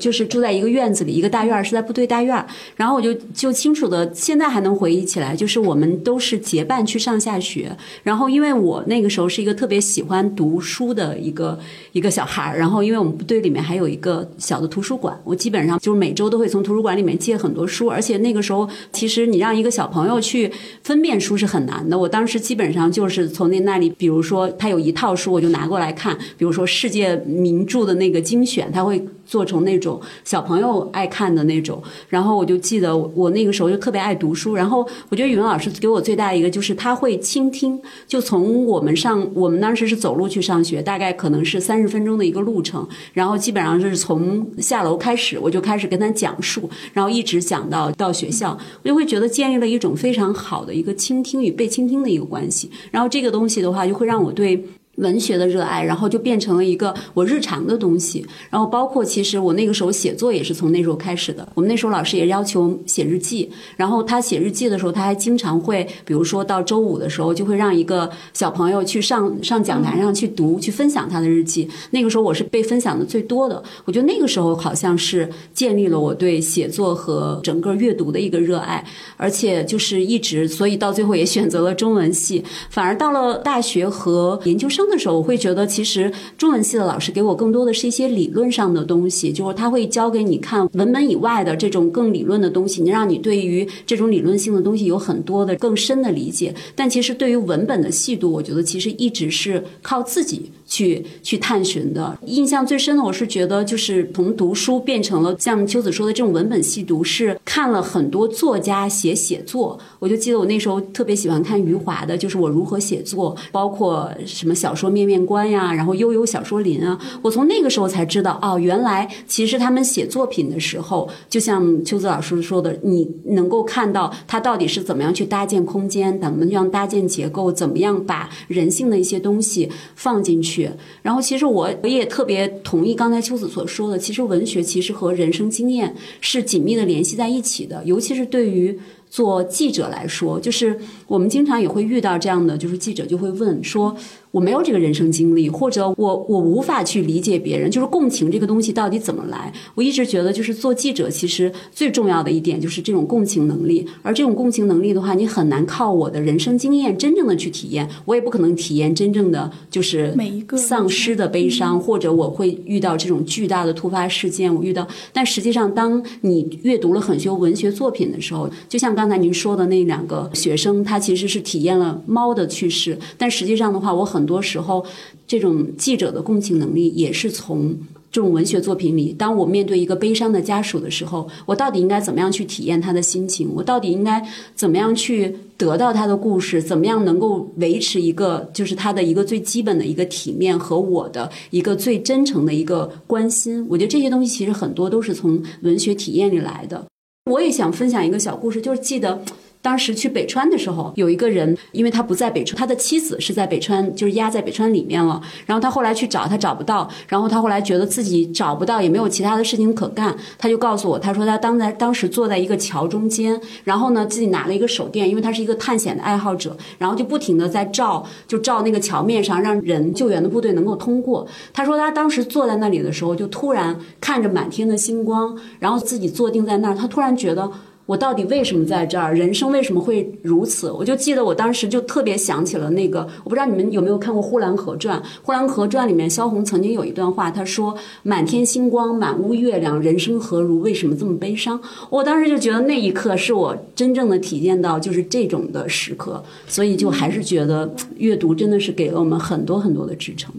就是住在一个院子里，一个大院是在部队大院，然后我就就清楚的现在还能回忆起来，就是我们都是结伴去上下学，然后因为我那个时候是一个特别喜欢读书的一个一个小孩儿然后因为我们部队里面还有一个小的。图书馆，我基本上就是每周都会从图书馆里面借很多书，而且那个时候其实你让一个小朋友去分辨书是很难的。我当时基本上就是从那那里，比如说他有一套书，我就拿过来看，比如说世界名著的那个精选，他会。做成那种小朋友爱看的那种，然后我就记得我那个时候就特别爱读书，然后我觉得语文老师给我最大的一个就是他会倾听，就从我们上我们当时是走路去上学，大概可能是三十分钟的一个路程，然后基本上是从下楼开始，我就开始跟他讲述，然后一直讲到到学校，我就会觉得建立了一种非常好的一个倾听与被倾听的一个关系，然后这个东西的话就会让我对。文学的热爱，然后就变成了一个我日常的东西。然后包括其实我那个时候写作也是从那时候开始的。我们那时候老师也要求写日记，然后他写日记的时候，他还经常会，比如说到周五的时候，就会让一个小朋友去上上讲台上去读，去分享他的日记。那个时候我是被分享的最多的。我觉得那个时候好像是建立了我对写作和整个阅读的一个热爱，而且就是一直，所以到最后也选择了中文系。反而到了大学和研究生。的时候，我会觉得其实中文系的老师给我更多的是一些理论上的东西，就是他会教给你看文本以外的这种更理论的东西，能让你对于这种理论性的东西有很多的更深的理解。但其实对于文本的细度，我觉得其实一直是靠自己。去去探寻的，印象最深的，我是觉得就是从读书变成了像秋子说的这种文本细读，是看了很多作家写写作。我就记得我那时候特别喜欢看余华的，就是我如何写作，包括什么小说面面观呀，然后悠悠小说林啊。我从那个时候才知道，哦，原来其实他们写作品的时候，就像秋子老师说的，你能够看到他到底是怎么样去搭建空间，怎么样搭建结构，怎么样把人性的一些东西放进去。然后，其实我我也特别同意刚才秋子所说的，其实文学其实和人生经验是紧密的联系在一起的，尤其是对于。做记者来说，就是我们经常也会遇到这样的，就是记者就会问说：“我没有这个人生经历，或者我我无法去理解别人，就是共情这个东西到底怎么来？”我一直觉得，就是做记者其实最重要的一点就是这种共情能力。而这种共情能力的话，你很难靠我的人生经验真正的去体验，我也不可能体验真正的就是每一个丧失的悲伤，或者我会遇到这种巨大的突发事件。我遇到，但实际上，当你阅读了很多文学作品的时候，就像。刚才您说的那两个学生，他其实是体验了猫的去世，但实际上的话，我很很多时候这种记者的共情能力也是从这种文学作品里。当我面对一个悲伤的家属的时候，我到底应该怎么样去体验他的心情？我到底应该怎么样去得到他的故事？怎么样能够维持一个就是他的一个最基本的一个体面和我的一个最真诚的一个关心？我觉得这些东西其实很多都是从文学体验里来的。我也想分享一个小故事，就是记得当时去北川的时候，有一个人，因为他不在北川，他的妻子是在北川，就是压在北川里面了。然后他后来去找，他找不到。然后他后来觉得自己找不到，也没有其他的事情可干，他就告诉我，他说他当在当时坐在一个桥中间，然后呢自己拿了一个手电，因为他是一个探险的爱好者，然后就不停的在照，就照那个桥面上，让人救援的部队能够通过。他说他当时坐在那里的时候，就突然看着满天的星光，然后自己坐定在那儿，他突然。觉得我到底为什么在这儿？人生为什么会如此？我就记得我当时就特别想起了那个，我不知道你们有没有看过《呼兰河传》。《呼兰河传》里面，萧红曾经有一段话，她说：“满天星光，满屋月亮，人生何如？为什么这么悲伤？”我当时就觉得那一刻是我真正的体验到就是这种的时刻，所以就还是觉得阅读真的是给了我们很多很多的支撑。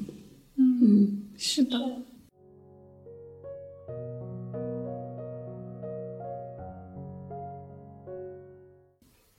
嗯，是的。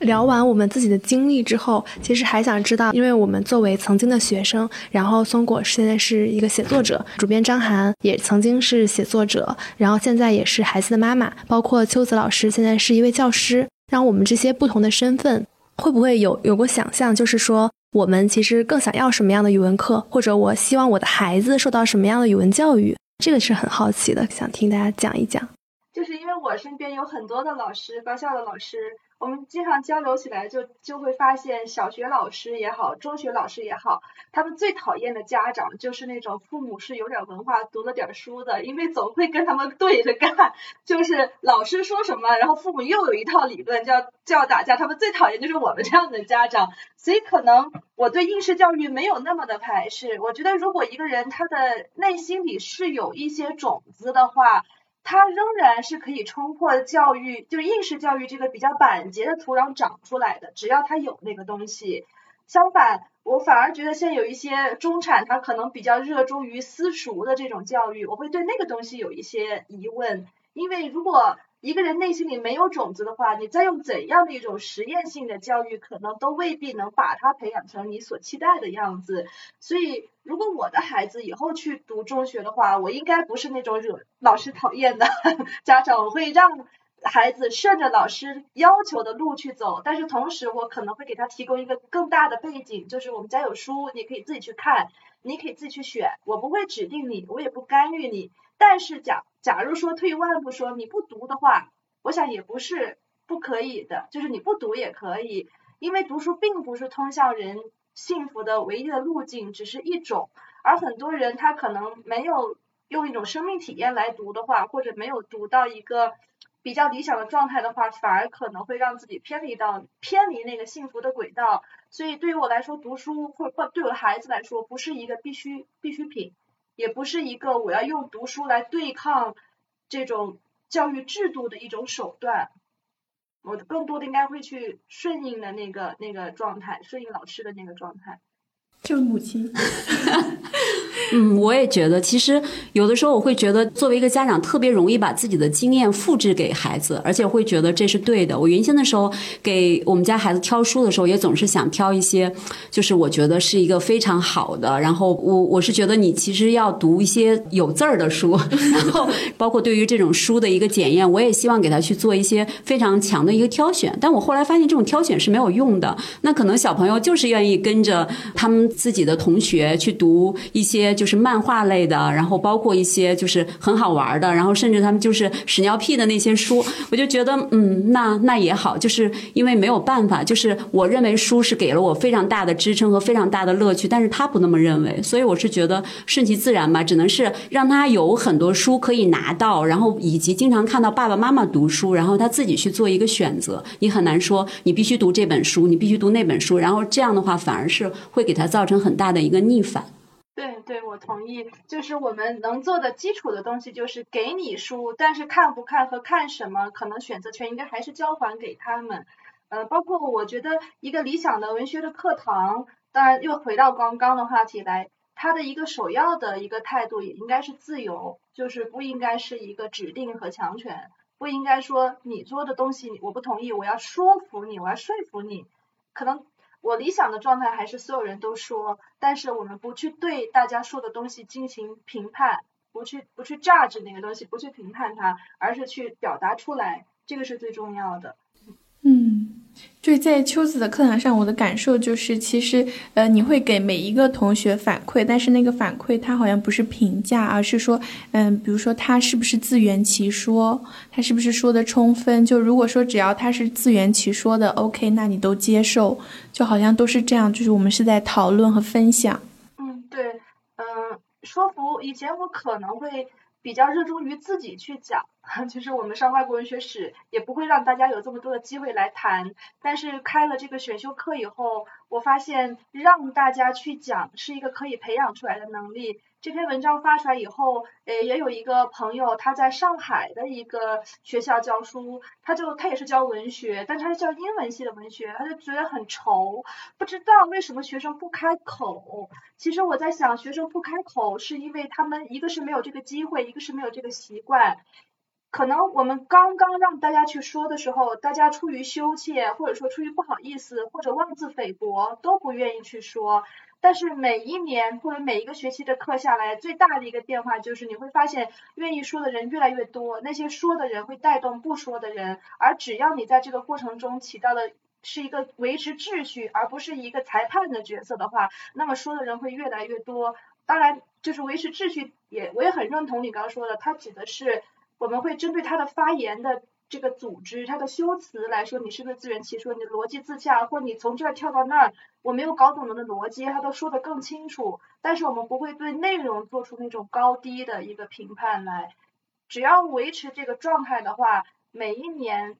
聊完我们自己的经历之后，其实还想知道，因为我们作为曾经的学生，然后松果现在是一个写作者，主编张涵也曾经是写作者，然后现在也是孩子的妈妈，包括秋子老师现在是一位教师，让我们这些不同的身份，会不会有有过想象，就是说我们其实更想要什么样的语文课，或者我希望我的孩子受到什么样的语文教育，这个是很好奇的，想听大家讲一讲。就是因为我身边有很多的老师，高校的老师。我们经常交流起来，就就会发现，小学老师也好，中学老师也好，他们最讨厌的家长就是那种父母是有点文化、读了点书的，因为总会跟他们对着干，就是老师说什么，然后父母又有一套理论，就要就要打架。他们最讨厌就是我们这样的家长，所以可能我对应试教育没有那么的排斥。我觉得，如果一个人他的内心里是有一些种子的话，它仍然是可以冲破教育，就是应试教育这个比较板结的土壤长出来的。只要它有那个东西，相反，我反而觉得现在有一些中产，他可能比较热衷于私塾的这种教育，我会对那个东西有一些疑问，因为如果。一个人内心里没有种子的话，你再用怎样的一种实验性的教育，可能都未必能把他培养成你所期待的样子。所以，如果我的孩子以后去读中学的话，我应该不是那种惹老师讨厌的家长，我会让孩子顺着老师要求的路去走，但是同时我可能会给他提供一个更大的背景，就是我们家有书，你可以自己去看，你可以自己去选，我不会指定你，我也不干预你。但是假假如说退一万步说，你不读的话，我想也不是不可以的，就是你不读也可以，因为读书并不是通向人幸福的唯一的路径，只是一种，而很多人他可能没有用一种生命体验来读的话，或者没有读到一个。比较理想的状态的话，反而可能会让自己偏离到偏离那个幸福的轨道。所以对于我来说，读书或或对我的孩子来说，不是一个必须必需品，也不是一个我要用读书来对抗这种教育制度的一种手段。我更多的应该会去顺应的那个那个状态，顺应老师的那个状态。就是母亲。嗯，我也觉得，其实有的时候我会觉得，作为一个家长，特别容易把自己的经验复制给孩子，而且会觉得这是对的。我原先的时候给我们家孩子挑书的时候，也总是想挑一些，就是我觉得是一个非常好的。然后我我是觉得你其实要读一些有字儿的书，然后包括对于这种书的一个检验，我也希望给他去做一些非常强的一个挑选。但我后来发现，这种挑选是没有用的。那可能小朋友就是愿意跟着他们自己的同学去读一些。就是漫画类的，然后包括一些就是很好玩的，然后甚至他们就是屎尿屁的那些书，我就觉得嗯，那那也好，就是因为没有办法，就是我认为书是给了我非常大的支撑和非常大的乐趣，但是他不那么认为，所以我是觉得顺其自然吧，只能是让他有很多书可以拿到，然后以及经常看到爸爸妈妈读书，然后他自己去做一个选择。你很难说你必须读这本书，你必须读那本书，然后这样的话反而是会给他造造成很大的一个逆反。对对，我同意。就是我们能做的基础的东西，就是给你书，但是看不看和看什么，可能选择权应该还是交还给他们。呃，包括我觉得一个理想的文学的课堂，当然又回到刚刚的话题来，它的一个首要的一个态度也应该是自由，就是不应该是一个指定和强权，不应该说你做的东西我不同意，我要说服你，我要说服你，可能。我理想的状态还是所有人都说，但是我们不去对大家说的东西进行评判，不去不去 judge 那个东西，不去评判它，而是去表达出来，这个是最重要的。对，在秋子的课堂上，我的感受就是，其实，呃，你会给每一个同学反馈，但是那个反馈他好像不是评价，而是说，嗯，比如说他是不是自圆其说，他是不是说的充分？就如果说只要他是自圆其说的，OK，那你都接受，就好像都是这样，就是我们是在讨论和分享。嗯，对，嗯，说服以前我可能会。比较热衷于自己去讲，其 实我们上外国文学史也不会让大家有这么多的机会来谈。但是开了这个选修课以后，我发现让大家去讲是一个可以培养出来的能力。这篇文章发出来以后，呃，也有一个朋友他在上海的一个学校教书，他就他也是教文学，但他是教英文系的文学，他就觉得很愁，不知道为什么学生不开口。其实我在想，学生不开口是因为他们一个是没有这个机会，一个是没有这个习惯。可能我们刚刚让大家去说的时候，大家出于羞怯，或者说出于不好意思，或者妄自菲薄，都不愿意去说。但是每一年或者每一个学期的课下来，最大的一个变化就是你会发现，愿意说的人越来越多，那些说的人会带动不说的人，而只要你在这个过程中起到的是一个维持秩序，而不是一个裁判的角色的话，那么说的人会越来越多。当然，就是维持秩序也我也很认同你刚刚说的，它指的是我们会针对他的发言的。这个组织它的修辞来说，你是不是自圆其说？你逻辑自洽，或你从这儿跳到那儿，我没有搞懂的逻辑，他都说得更清楚。但是我们不会对内容做出那种高低的一个评判来。只要维持这个状态的话，每一年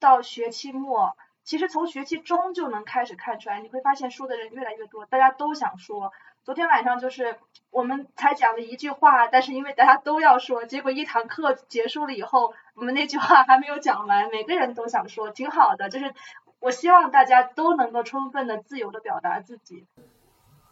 到学期末，其实从学期中就能开始看出来，你会发现说的人越来越多，大家都想说。昨天晚上就是我们才讲了一句话，但是因为大家都要说，结果一堂课结束了以后，我们那句话还没有讲完，每个人都想说，挺好的。就是我希望大家都能够充分的、自由的表达自己。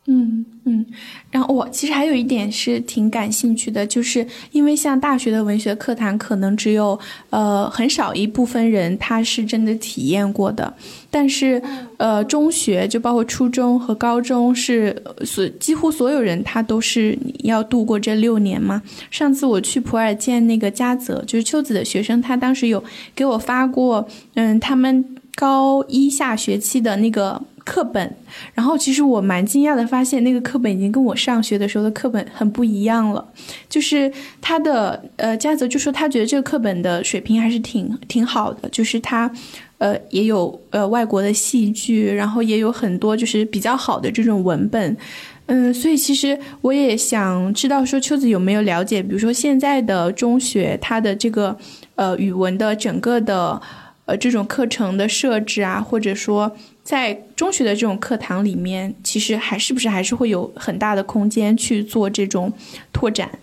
嗯嗯，然后我其实还有一点是挺感兴趣的，就是因为像大学的文学课堂，可能只有呃很少一部分人他是真的体验过的，但是呃中学就包括初中和高中是所几乎所有人他都是要度过这六年嘛。上次我去普洱见那个嘉泽，就是秋子的学生，他当时有给我发过，嗯，他们高一下学期的那个。课本，然后其实我蛮惊讶的，发现那个课本已经跟我上学的时候的课本很不一样了。就是他的呃，嘉泽就说他觉得这个课本的水平还是挺挺好的，就是他呃也有呃外国的戏剧，然后也有很多就是比较好的这种文本。嗯，所以其实我也想知道说秋子有没有了解，比如说现在的中学它的这个呃语文的整个的呃这种课程的设置啊，或者说。在中学的这种课堂里面，其实还是不是还是会有很大的空间去做这种拓展。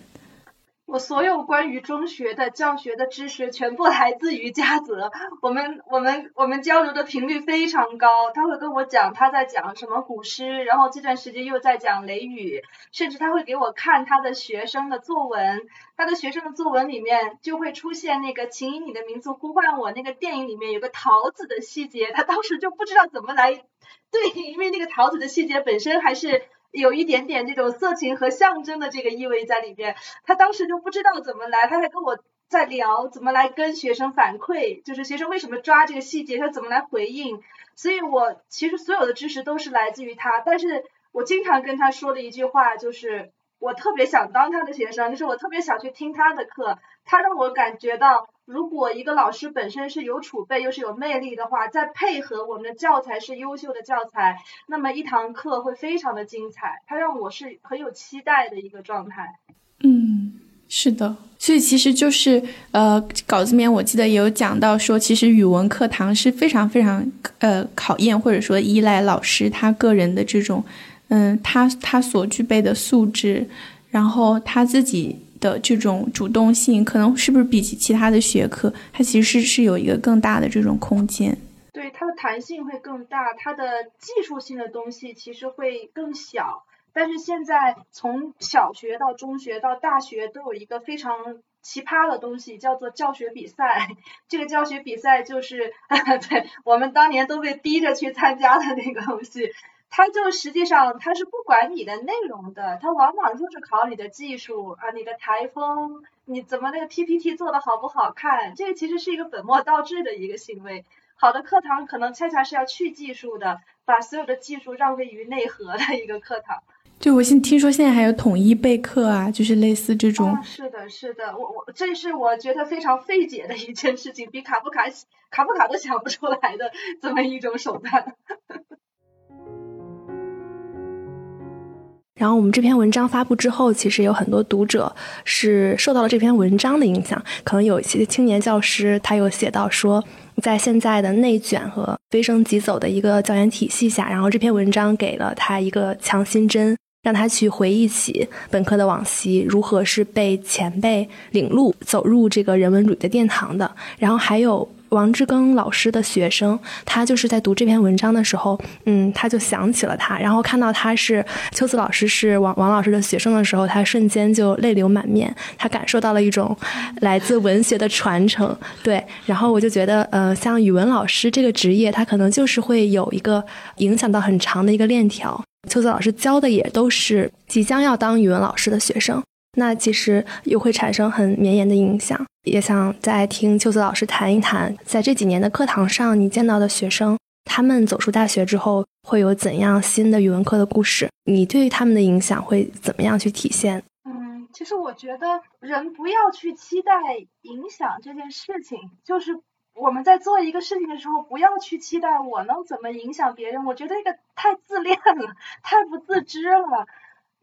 我所有关于中学的教学的知识全部来自于嘉泽，我们我们我们交流的频率非常高，他会跟我讲他在讲什么古诗，然后这段时间又在讲《雷雨》，甚至他会给我看他的学生的作文，他的学生的作文里面就会出现那个“请以你的名字呼唤我”那个电影里面有个桃子的细节，他当时就不知道怎么来对，因为那个桃子的细节本身还是。有一点点这种色情和象征的这个意味在里边，他当时就不知道怎么来，他还跟我在聊怎么来跟学生反馈，就是学生为什么抓这个细节，他怎么来回应。所以我其实所有的知识都是来自于他，但是我经常跟他说的一句话就是，我特别想当他的学生，就是我特别想去听他的课，他让我感觉到。如果一个老师本身是有储备又是有魅力的话，再配合我们的教材是优秀的教材，那么一堂课会非常的精彩。它让我是很有期待的一个状态。嗯，是的。所以其实就是呃，稿子里面我记得也有讲到说，其实语文课堂是非常非常呃考验或者说依赖老师他个人的这种嗯，他他所具备的素质，然后他自己。的这种主动性，可能是不是比起其他的学科，它其实是有一个更大的这种空间。对，它的弹性会更大，它的技术性的东西其实会更小。但是现在从小学到中学到大学都有一个非常奇葩的东西，叫做教学比赛。这个教学比赛就是，对我们当年都被逼着去参加的那个东西。它就实际上它是不管你的内容的，它往往就是考你的技术啊，你的台风，你怎么那个 PPT 做的好不好看？这个其实是一个本末倒置的一个行为。好的课堂可能恰恰是要去技术的，把所有的技术让位于内核的一个课堂。就，我现听说现在还有统一备课啊，就是类似这种。是的，是的，我我这是我觉得非常费解的一件事情，比卡夫卡卡夫卡都想不出来的这么一种手段。然后我们这篇文章发布之后，其实有很多读者是受到了这篇文章的影响。可能有一些青年教师，他有写到说，在现在的内卷和飞升急走的一个教研体系下，然后这篇文章给了他一个强心针，让他去回忆起本科的往昔，如何是被前辈领路走入这个人文主义的殿堂的。然后还有。王志庚老师的学生，他就是在读这篇文章的时候，嗯，他就想起了他，然后看到他是秋子老师是王王老师的学生的时候，他瞬间就泪流满面，他感受到了一种来自文学的传承。对，然后我就觉得，呃，像语文老师这个职业，他可能就是会有一个影响到很长的一个链条。秋子老师教的也都是即将要当语文老师的学生。那其实又会产生很绵延的影响。也想再听秋子老师谈一谈，在这几年的课堂上，你见到的学生，他们走出大学之后会有怎样新的语文课的故事？你对于他们的影响会怎么样去体现？嗯，其实我觉得人不要去期待影响这件事情，就是我们在做一个事情的时候，不要去期待我能怎么影响别人。我觉得这个太自恋了，太不自知了。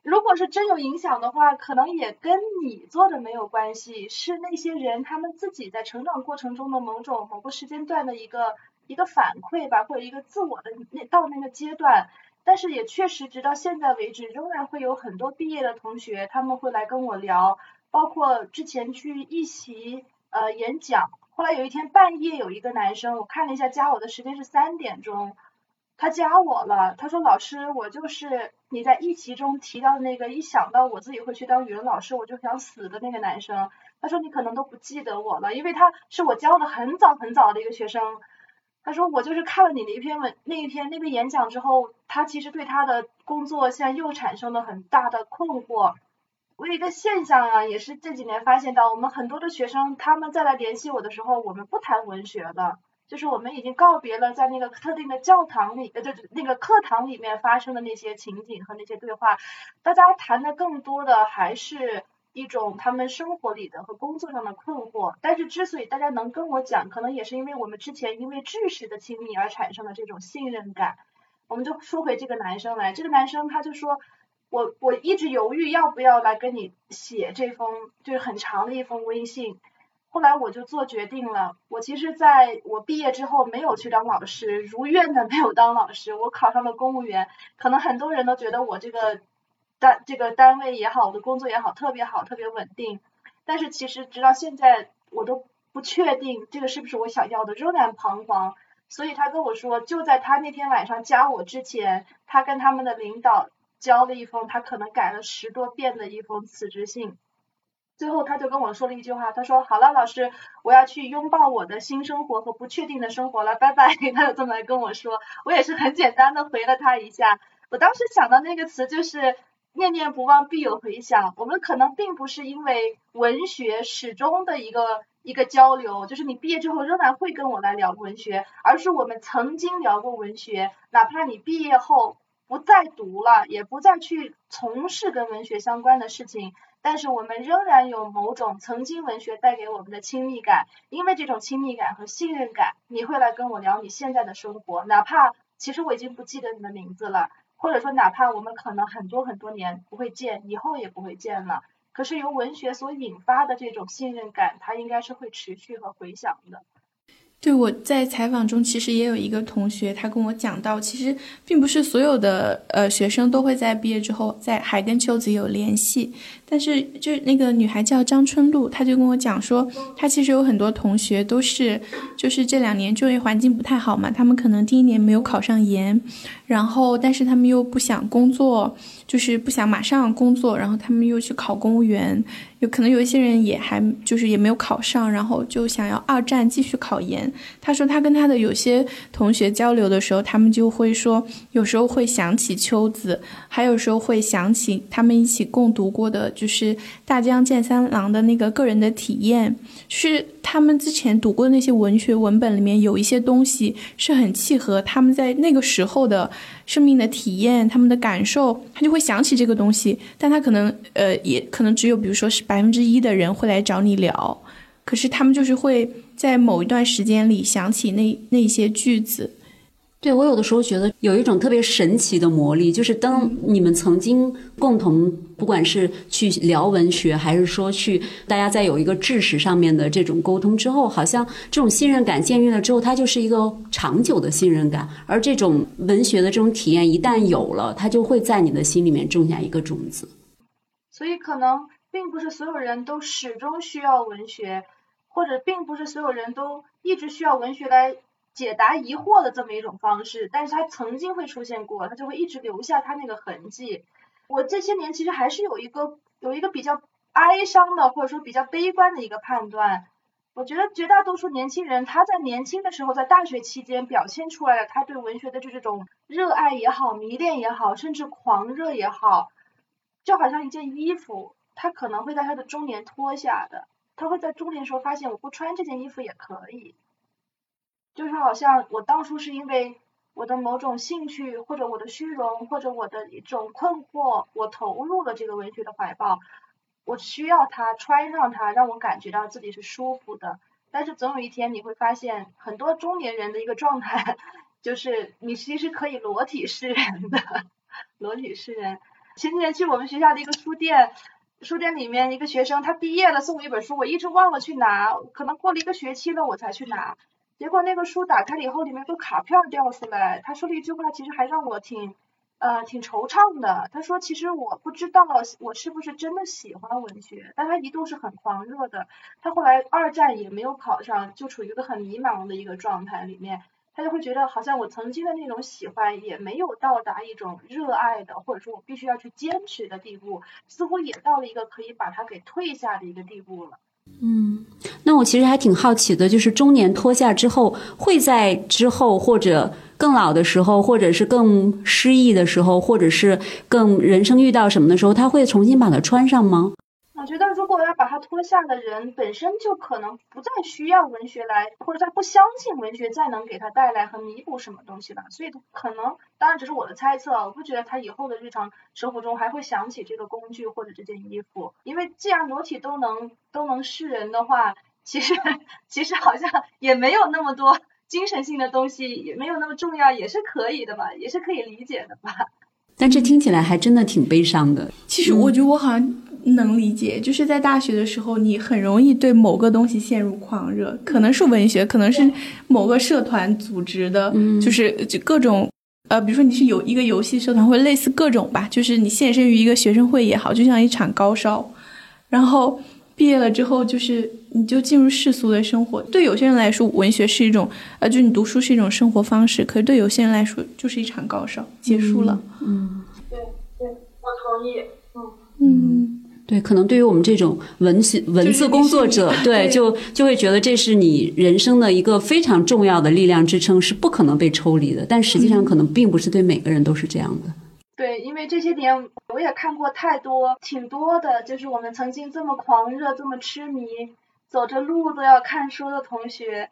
如果是真有影响的话，可能也跟你做的没有关系，是那些人他们自己在成长过程中的某种某个时间段的一个一个反馈吧，或者一个自我的那到那个阶段。但是也确实，直到现在为止，仍然会有很多毕业的同学，他们会来跟我聊，包括之前去一席呃演讲，后来有一天半夜有一个男生，我看了一下加我的时间是三点钟。他加我了，他说老师，我就是你在一集中提到的那个，一想到我自己会去当语文老师，我就想死的那个男生。他说你可能都不记得我了，因为他是我教的很早很早的一个学生。他说我就是看了你的一篇文那一篇那个演讲之后，他其实对他的工作现在又产生了很大的困惑。我有一个现象啊，也是这几年发现到，我们很多的学生他们再来联系我的时候，我们不谈文学了。就是我们已经告别了在那个特定的教堂里，呃，就是那个课堂里面发生的那些情景和那些对话，大家谈的更多的还是一种他们生活里的和工作上的困惑。但是之所以大家能跟我讲，可能也是因为我们之前因为知识的亲密而产生的这种信任感。我们就说回这个男生来，这个男生他就说，我我一直犹豫要不要来跟你写这封就是很长的一封微信。后来我就做决定了，我其实在我毕业之后没有去当老师，如愿的没有当老师，我考上了公务员。可能很多人都觉得我这个单这个单位也好，我的工作也好，特别好，特别稳定。但是其实直到现在，我都不确定这个是不是我想要的，仍然彷徨。所以他跟我说，就在他那天晚上加我之前，他跟他们的领导交了一封他可能改了十多遍的一封辞职信。最后他就跟我说了一句话，他说：“好了，老师，我要去拥抱我的新生活和不确定的生活了，拜拜。”他就这么来跟我说，我也是很简单的回了他一下。我当时想到那个词就是“念念不忘，必有回响”。我们可能并不是因为文学始终的一个一个交流，就是你毕业之后仍然会跟我来聊文学，而是我们曾经聊过文学，哪怕你毕业后不再读了，也不再去从事跟文学相关的事情。但是我们仍然有某种曾经文学带给我们的亲密感，因为这种亲密感和信任感，你会来跟我聊你现在的生活，哪怕其实我已经不记得你的名字了，或者说哪怕我们可能很多很多年不会见，以后也不会见了，可是由文学所引发的这种信任感，它应该是会持续和回响的。对，我在采访中其实也有一个同学，他跟我讲到，其实并不是所有的呃学生都会在毕业之后在还跟秋子有联系，但是就那个女孩叫张春露，她就跟我讲说，她其实有很多同学都是就是这两年就业环境不太好嘛，他们可能第一年没有考上研，然后但是他们又不想工作，就是不想马上工作，然后他们又去考公务员。有可能有一些人也还就是也没有考上，然后就想要二战继续考研。他说他跟他的有些同学交流的时候，他们就会说，有时候会想起秋子，还有时候会想起他们一起共读过的，就是大江健三郎的那个个人的体验，是他们之前读过的那些文学文本里面有一些东西是很契合他们在那个时候的。生命的体验，他们的感受，他就会想起这个东西，但他可能，呃，也可能只有，比如说是百分之一的人会来找你聊，可是他们就是会在某一段时间里想起那那些句子。对我有的时候觉得有一种特别神奇的魔力，就是当你们曾经共同，不管是去聊文学，还是说去大家在有一个知识上面的这种沟通之后，好像这种信任感建立了之后，它就是一个长久的信任感。而这种文学的这种体验一旦有了，它就会在你的心里面种下一个种子。所以，可能并不是所有人都始终需要文学，或者并不是所有人都一直需要文学来。解答疑惑的这么一种方式，但是它曾经会出现过，它就会一直留下它那个痕迹。我这些年其实还是有一个有一个比较哀伤的，或者说比较悲观的一个判断。我觉得绝大多数年轻人他在年轻的时候，在大学期间表现出来的他对文学的这种热爱也好、迷恋也好，甚至狂热也好，就好像一件衣服，他可能会在他的中年脱下的，他会在中年时候发现我不穿这件衣服也可以。就是好像我当初是因为我的某种兴趣，或者我的虚荣，或者我的一种困惑，我投入了这个文学的怀抱。我需要它，穿上它，让我感觉到自己是舒服的。但是总有一天你会发现，很多中年人的一个状态，就是你其实可以裸体示人的，裸体示人。前几天去我们学校的一个书店，书店里面一个学生他毕业了，送我一本书，我一直忘了去拿，可能过了一个学期了我才去拿。结果那个书打开了以后，里面个卡片掉出来。他说了一句话，其实还让我挺呃挺惆怅的。他说：“其实我不知道我是不是真的喜欢文学。”但他一度是很狂热的。他后来二战也没有考上，就处于一个很迷茫的一个状态里面。他就会觉得好像我曾经的那种喜欢也没有到达一种热爱的，或者说我必须要去坚持的地步，似乎也到了一个可以把它给退下的一个地步了。嗯，那我其实还挺好奇的，就是中年脱下之后，会在之后或者更老的时候，或者是更失意的时候，或者是更人生遇到什么的时候，他会重新把它穿上吗？我觉得，如果要把它脱下的人本身就可能不再需要文学来，或者他不相信文学再能给他带来和弥补什么东西吧，所以可能，当然只是我的猜测，我不觉得他以后的日常生活中还会想起这个工具或者这件衣服，因为既然裸体都能都能示人的话，其实 其实好像也没有那么多精神性的东西，也没有那么重要，也是可以的吧，也是可以理解的吧。但这听起来还真的挺悲伤的。其实我觉得我好像。能理解，就是在大学的时候，你很容易对某个东西陷入狂热，可能是文学，可能是某个社团组织的，就是就各种，呃，比如说你是有一个游戏社团，会类似各种吧，就是你献身于一个学生会也好，就像一场高烧，然后毕业了之后，就是你就进入世俗的生活。对有些人来说，文学是一种，呃，就是你读书是一种生活方式，可是对有些人来说，就是一场高烧，结束了。嗯，对对，我同意。嗯嗯。对，可能对于我们这种文字文字工作者，对，就就会觉得这是你人生的一个非常重要的力量支撑，是不可能被抽离的。但实际上，可能并不是对每个人都是这样的。对，因为这些年我也看过太多，挺多的，就是我们曾经这么狂热、这么痴迷，走着路都要看书的同学。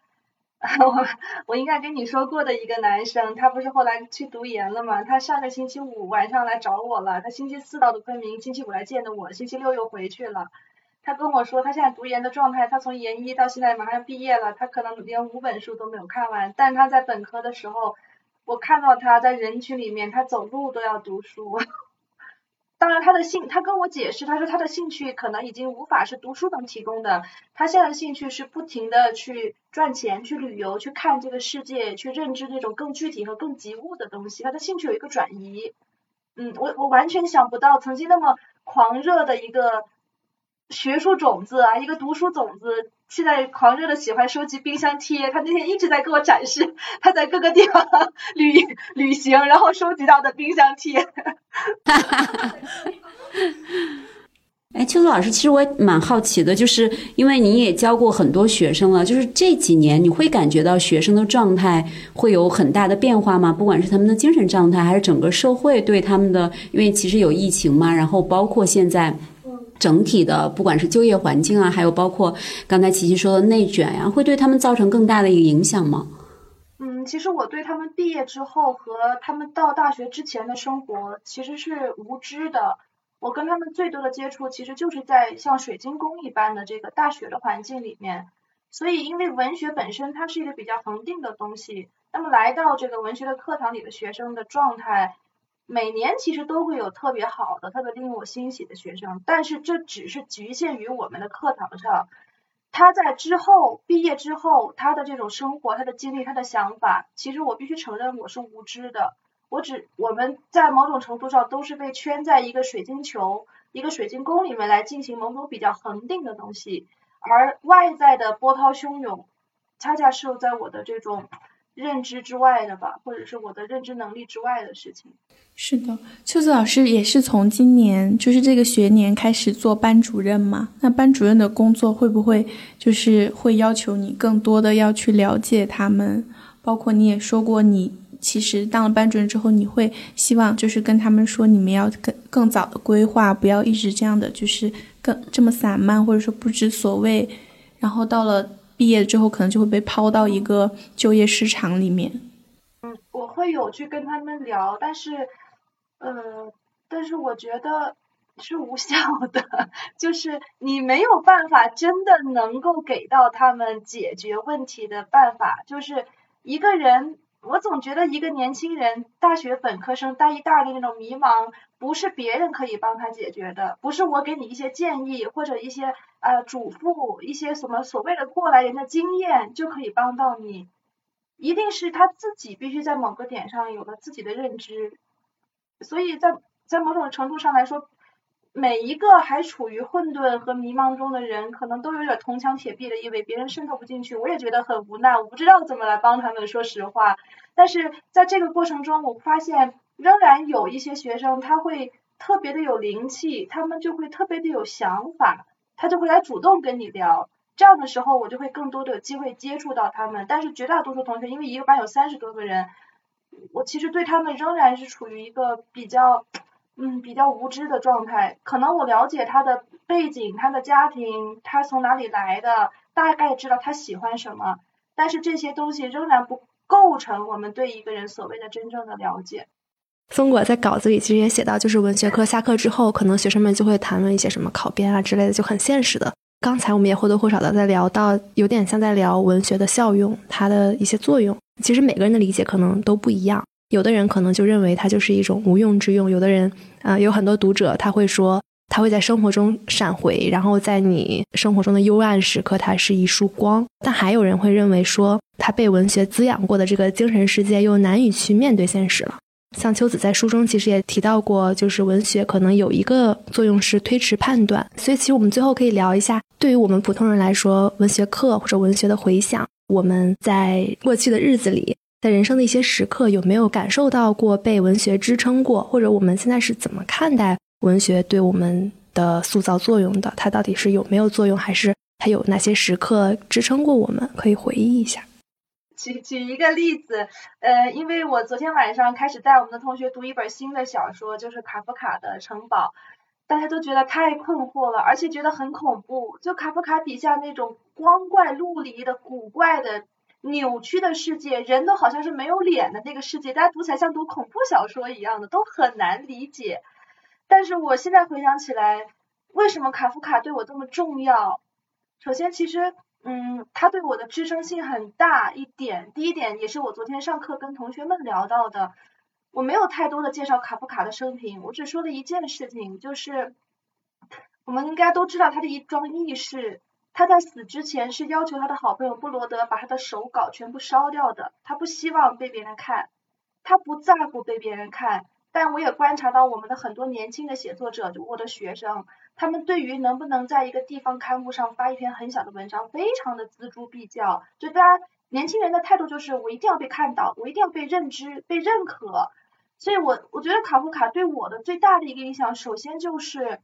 我我应该跟你说过的一个男生，他不是后来去读研了吗？他上个星期五晚上来找我了，他星期四到的昆明，星期五来见的我，星期六又回去了。他跟我说，他现在读研的状态，他从研一到现在马上毕业了，他可能连五本书都没有看完。但他在本科的时候，我看到他在人群里面，他走路都要读书。当然，他的兴，他跟我解释，他说他的兴趣可能已经无法是读书能提供的，他现在的兴趣是不停的去赚钱、去旅游、去看这个世界、去认知这种更具体和更及物的东西。他的兴趣有一个转移，嗯，我我完全想不到曾经那么狂热的一个学术种子啊，一个读书种子。现在狂热的喜欢收集冰箱贴，他那天一直在给我展示 他在各个地方旅 旅行，然后收集到的冰箱贴。哈哈！哎，秋子老师，其实我也蛮好奇的，就是因为你也教过很多学生了，就是这几年你会感觉到学生的状态会有很大的变化吗？不管是他们的精神状态，还是整个社会对他们的，因为其实有疫情嘛，然后包括现在。整体的，不管是就业环境啊，还有包括刚才琪琪说的内卷呀，会对他们造成更大的一个影响吗？嗯，其实我对他们毕业之后和他们到大学之前的生活其实是无知的。我跟他们最多的接触，其实就是在像水晶宫一般的这个大学的环境里面。所以，因为文学本身它是一个比较恒定的东西，那么来到这个文学的课堂里的学生的状态。每年其实都会有特别好的、特别令我欣喜的学生，但是这只是局限于我们的课堂上。他在之后毕业之后，他的这种生活、他的经历、他的想法，其实我必须承认我是无知的。我只我们在某种程度上都是被圈在一个水晶球、一个水晶宫里面来进行某种比较恒定的东西，而外在的波涛汹涌，恰恰是在我的这种。认知之外的吧，或者是我的认知能力之外的事情。是的，秋子老师也是从今年，就是这个学年开始做班主任嘛。那班主任的工作会不会就是会要求你更多的要去了解他们？包括你也说过，你其实当了班主任之后，你会希望就是跟他们说，你们要更更早的规划，不要一直这样的就是更这么散漫，或者说不知所谓。然后到了。毕业之后可能就会被抛到一个就业市场里面。嗯，我会有去跟他们聊，但是，呃，但是我觉得是无效的，就是你没有办法真的能够给到他们解决问题的办法。就是一个人，我总觉得一个年轻人，大学本科生大一、大二的那种迷茫。不是别人可以帮他解决的，不是我给你一些建议或者一些呃嘱咐，一些什么所谓的过来人的经验就可以帮到你，一定是他自己必须在某个点上有了自己的认知，所以在在某种程度上来说，每一个还处于混沌和迷茫中的人，可能都有点铜墙铁壁的意味，别人渗透不进去。我也觉得很无奈，我不知道怎么来帮他们。说实话，但是在这个过程中，我发现仍然有一些学生他会特别的有灵气，他们就会特别的有想法，他就会来主动跟你聊。这样的时候，我就会更多的有机会接触到他们。但是绝大多数同学，因为一个班有三十多个人，我其实对他们仍然是处于一个比较。嗯，比较无知的状态，可能我了解他的背景、他的家庭、他从哪里来的，大概知道他喜欢什么，但是这些东西仍然不构成我们对一个人所谓的真正的了解。松果在稿子里其实也写到，就是文学课下课之后，可能学生们就会谈论一些什么考编啊之类的，就很现实的。刚才我们也或多或少的在聊到，有点像在聊文学的效用，它的一些作用。其实每个人的理解可能都不一样。有的人可能就认为它就是一种无用之用，有的人，啊，有很多读者他会说，他会在生活中闪回，然后在你生活中的幽暗时刻，它是一束光。但还有人会认为说，他被文学滋养过的这个精神世界又难以去面对现实了。像秋子在书中其实也提到过，就是文学可能有一个作用是推迟判断。所以其实我们最后可以聊一下，对于我们普通人来说，文学课或者文学的回响，我们在过去的日子里。在人生的一些时刻，有没有感受到过被文学支撑过？或者我们现在是怎么看待文学对我们的塑造作用的？它到底是有没有作用，还是它有哪些时刻支撑过我们？可以回忆一下。举举一个例子，呃，因为我昨天晚上开始带我们的同学读一本新的小说，就是卡夫卡的《城堡》，大家都觉得太困惑了，而且觉得很恐怖。就卡夫卡笔下那种光怪陆离的古怪的。扭曲的世界，人都好像是没有脸的那个世界，大家读起来像读恐怖小说一样的，都很难理解。但是我现在回想起来，为什么卡夫卡对我这么重要？首先，其实，嗯，他对我的支撑性很大一点。第一点，也是我昨天上课跟同学们聊到的，我没有太多的介绍卡夫卡的生平，我只说了一件事情，就是我们应该都知道他的一桩轶事。他在死之前是要求他的好朋友布罗德把他的手稿全部烧掉的，他不希望被别人看，他不在乎被别人看。但我也观察到我们的很多年轻的写作者，我的学生，他们对于能不能在一个地方刊物上发一篇很小的文章，非常的锱铢必较。就大家年轻人的态度就是，我一定要被看到，我一定要被认知、被认可。所以我我觉得卡夫卡对我的最大的一个影响，首先就是。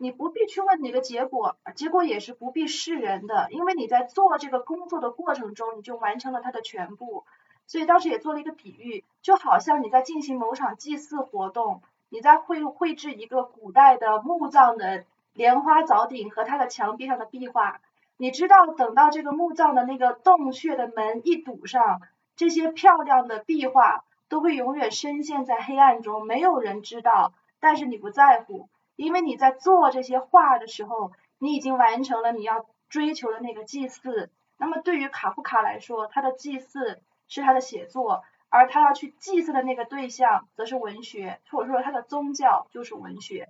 你不必去问你的结果，结果也是不必示人的，因为你在做这个工作的过程中，你就完成了它的全部。所以当时也做了一个比喻，就好像你在进行某场祭祀活动，你在绘绘制一个古代的墓葬的莲花藻顶和它的墙壁上的壁画，你知道等到这个墓葬的那个洞穴的门一堵上，这些漂亮的壁画都会永远深陷在黑暗中，没有人知道，但是你不在乎。因为你在做这些画的时候，你已经完成了你要追求的那个祭祀。那么对于卡夫卡来说，他的祭祀是他的写作，而他要去祭祀的那个对象则是文学，或者说他的宗教就是文学。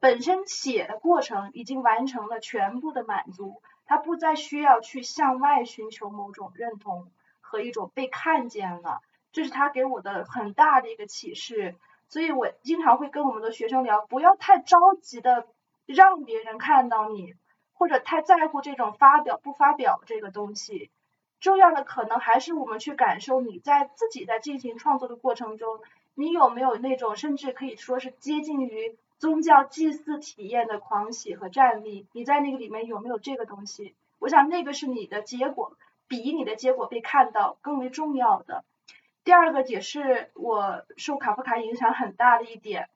本身写的过程已经完成了全部的满足，他不再需要去向外寻求某种认同和一种被看见了。这是他给我的很大的一个启示。所以我经常会跟我们的学生聊，不要太着急的让别人看到你，或者太在乎这种发表不发表这个东西。重要的可能还是我们去感受你在自己在进行创作的过程中，你有没有那种甚至可以说是接近于宗教祭祀体验的狂喜和站立？你在那个里面有没有这个东西？我想那个是你的结果，比你的结果被看到更为重要的。第二个也是我受卡夫卡影响很大的一点，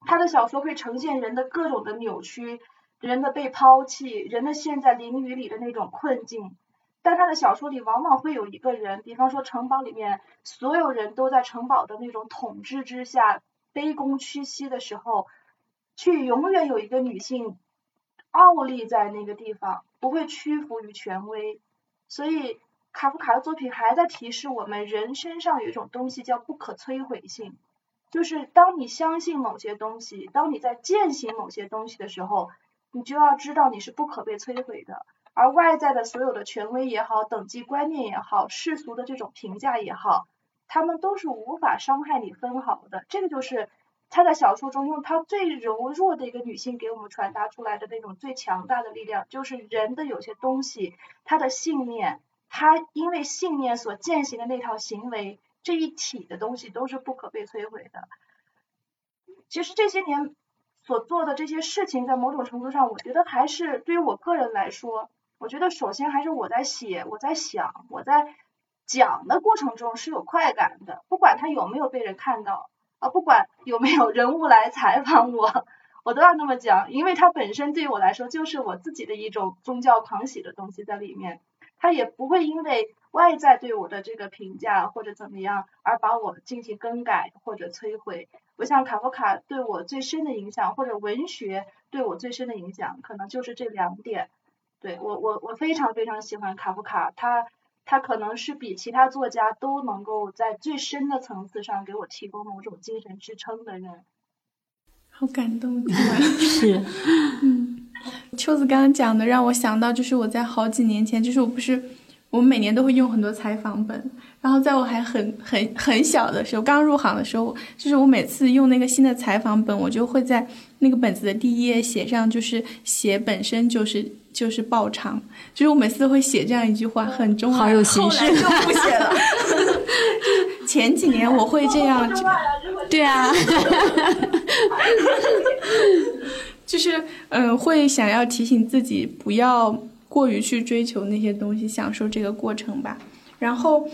他的小说会呈现人的各种的扭曲，人的被抛弃，人的陷在囹圄里的那种困境。但他的小说里往往会有一个人，比方说城堡里面所有人都在城堡的那种统治之下卑躬屈膝的时候，却永远有一个女性傲立在那个地方，不会屈服于权威，所以。卡夫卡的作品还在提示我们，人身上有一种东西叫不可摧毁性，就是当你相信某些东西，当你在践行某些东西的时候，你就要知道你是不可被摧毁的。而外在的所有的权威也好，等级观念也好，世俗的这种评价也好，他们都是无法伤害你分毫的。这个就是他在小说中用他最柔弱的一个女性给我们传达出来的那种最强大的力量，就是人的有些东西，他的信念，他因为信念所践行的那套行为，这一体的东西都是不可被摧毁的。其实这些年所做的这些事情，在某种程度上，我觉得还是对于我个人来说，我觉得首先还是我在写，我在想，我在讲的过程中是有快感的，不管他有没有被人看到。啊，不管有没有人物来采访我，我都要那么讲，因为它本身对于我来说就是我自己的一种宗教狂喜的东西在里面，它也不会因为外在对我的这个评价或者怎么样而把我进行更改或者摧毁。我想卡夫卡对我最深的影响，或者文学对我最深的影响，可能就是这两点。对我，我我非常非常喜欢卡夫卡，他。他可能是比其他作家都能够在最深的层次上给我提供某种精神支撑的人，好感动，是，嗯，秋子刚刚讲的让我想到，就是我在好几年前，就是我不是，我们每年都会用很多采访本，然后在我还很很很小的时候，刚入行的时候，就是我每次用那个新的采访本，我就会在那个本子的第一页写上，就是写本身就是。就是爆场，就是我每次都会写这样一句话，很重要。好有形式，就不写了。前几年我会这样，对啊，就是嗯，会想要提醒自己不要过于去追求那些东西，享受这个过程吧。然后。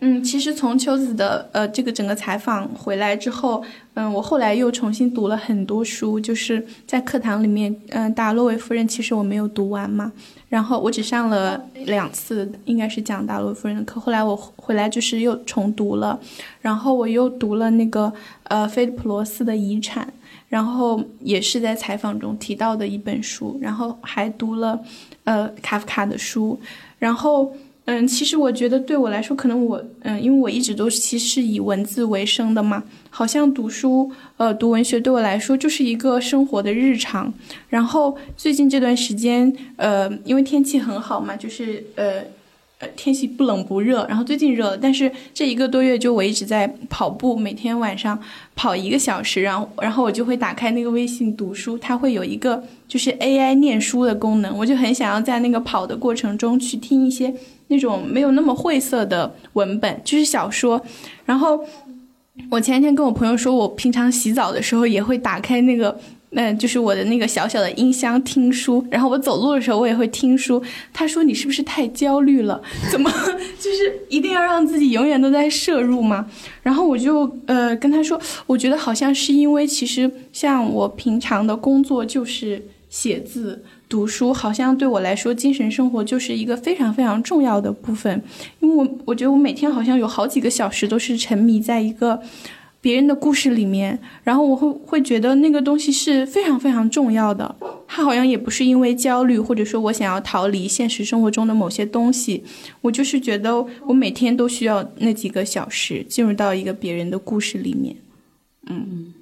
嗯，其实从秋子的呃这个整个采访回来之后，嗯，我后来又重新读了很多书，就是在课堂里面，嗯，达洛维夫人其实我没有读完嘛，然后我只上了两次，应该是讲达洛维夫人的课，后来我回来就是又重读了，然后我又读了那个呃菲利普罗斯的遗产，然后也是在采访中提到的一本书，然后还读了呃卡夫卡的书，然后。嗯，其实我觉得对我来说，可能我嗯，因为我一直都是其实是以文字为生的嘛，好像读书呃读文学对我来说就是一个生活的日常。然后最近这段时间呃，因为天气很好嘛，就是呃呃天气不冷不热，然后最近热了，但是这一个多月就我一直在跑步，每天晚上跑一个小时，然后然后我就会打开那个微信读书，它会有一个就是 AI 念书的功能，我就很想要在那个跑的过程中去听一些。那种没有那么晦涩的文本，就是小说。然后我前一天跟我朋友说，我平常洗澡的时候也会打开那个，嗯，就是我的那个小小的音箱听书。然后我走路的时候我也会听书。他说你是不是太焦虑了？怎么 就是一定要让自己永远都在摄入吗？然后我就呃跟他说，我觉得好像是因为其实像我平常的工作就是写字。读书好像对我来说，精神生活就是一个非常非常重要的部分，因为我我觉得我每天好像有好几个小时都是沉迷在一个别人的故事里面，然后我会会觉得那个东西是非常非常重要的。它好像也不是因为焦虑，或者说我想要逃离现实生活中的某些东西，我就是觉得我每天都需要那几个小时进入到一个别人的故事里面，嗯。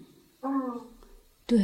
对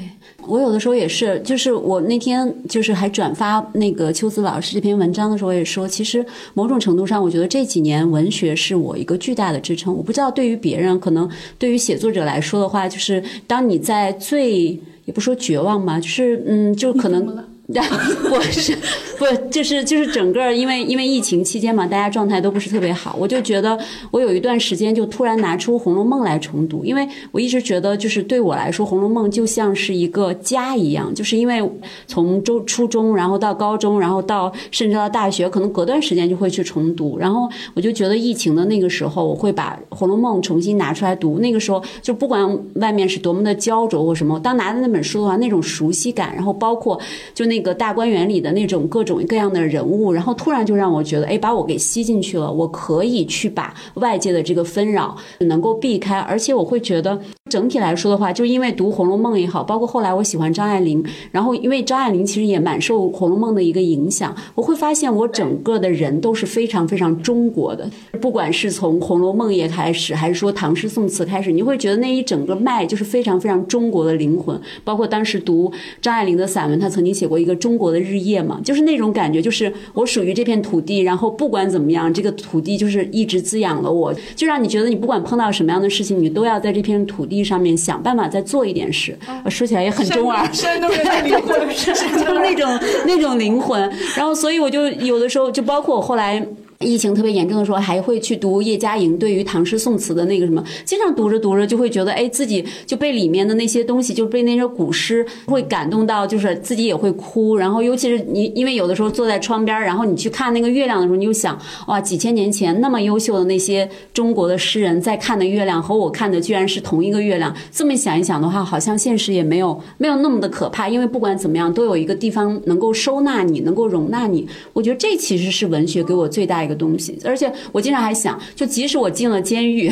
我有的时候也是，就是我那天就是还转发那个秋子老师这篇文章的时候，我也说，其实某种程度上，我觉得这几年文学是我一个巨大的支撑。我不知道对于别人，可能对于写作者来说的话，就是当你在最也不说绝望嘛，就是嗯，就可能。我是不就是就是整个因为因为疫情期间嘛，大家状态都不是特别好。我就觉得我有一段时间就突然拿出《红楼梦》来重读，因为我一直觉得就是对我来说，《红楼梦》就像是一个家一样。就是因为从中初中，然后到高中，然后到甚至到大学，可能隔段时间就会去重读。然后我就觉得疫情的那个时候，我会把《红楼梦》重新拿出来读。那个时候就不管外面是多么的焦灼或什么，当拿着那本书的话，那种熟悉感，然后包括就那。个大观园里的那种各种各样的人物，然后突然就让我觉得，哎，把我给吸进去了。我可以去把外界的这个纷扰能够避开，而且我会觉得整体来说的话，就因为读《红楼梦》也好，包括后来我喜欢张爱玲，然后因为张爱玲其实也蛮受《红楼梦》的一个影响，我会发现我整个的人都是非常非常中国的。不管是从《红楼梦》也开始，还是说唐诗宋词开始，你会觉得那一整个脉就是非常非常中国的灵魂。包括当时读张爱玲的散文，她曾经写过一个。中国的日夜嘛，就是那种感觉，就是我属于这片土地，然后不管怎么样，这个土地就是一直滋养了我，就让你觉得你不管碰到什么样的事情，你都要在这片土地上面想办法再做一点事。说起来也很中二，山东人的灵魂，就是那种那种灵魂。然后，所以我就有的时候，就包括我后来。疫情特别严重的时候，还会去读叶嘉莹对于唐诗宋词的那个什么，经常读着读着就会觉得，哎，自己就被里面的那些东西，就被那些古诗会感动到，就是自己也会哭。然后，尤其是你，因为有的时候坐在窗边，然后你去看那个月亮的时候，你就想，哇，几千年前那么优秀的那些中国的诗人在看的月亮和我看的居然是同一个月亮。这么想一想的话，好像现实也没有没有那么的可怕，因为不管怎么样，都有一个地方能够收纳你，能够容纳你。我觉得这其实是文学给我最大一个。东西，而且我经常还想，就即使我进了监狱，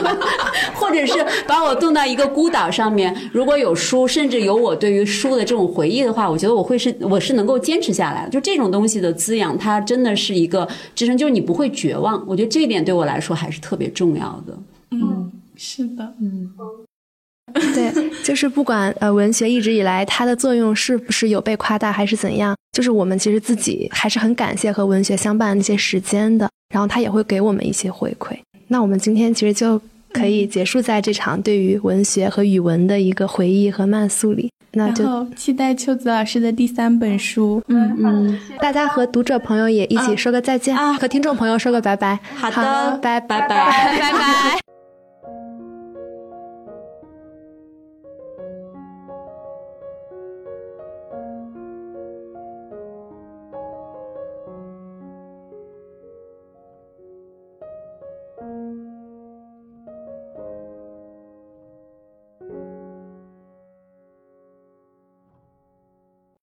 或者是把我冻到一个孤岛上面，如果有书，甚至有我对于书的这种回忆的话，我觉得我会是我是能够坚持下来的。就这种东西的滋养，它真的是一个支撑，就是你不会绝望。我觉得这一点对我来说还是特别重要的。嗯，是的，嗯。对，就是不管呃文学一直以来它的作用是不是有被夸大还是怎样，就是我们其实自己还是很感谢和文学相伴的那些时间的，然后它也会给我们一些回馈。那我们今天其实就可以结束在这场对于文学和语文的一个回忆和慢速里。那就期待秋子老师的第三本书。嗯嗯，大家和读者朋友也一起说个再见，和听众朋友说个拜拜。好的，拜拜拜 拜拜。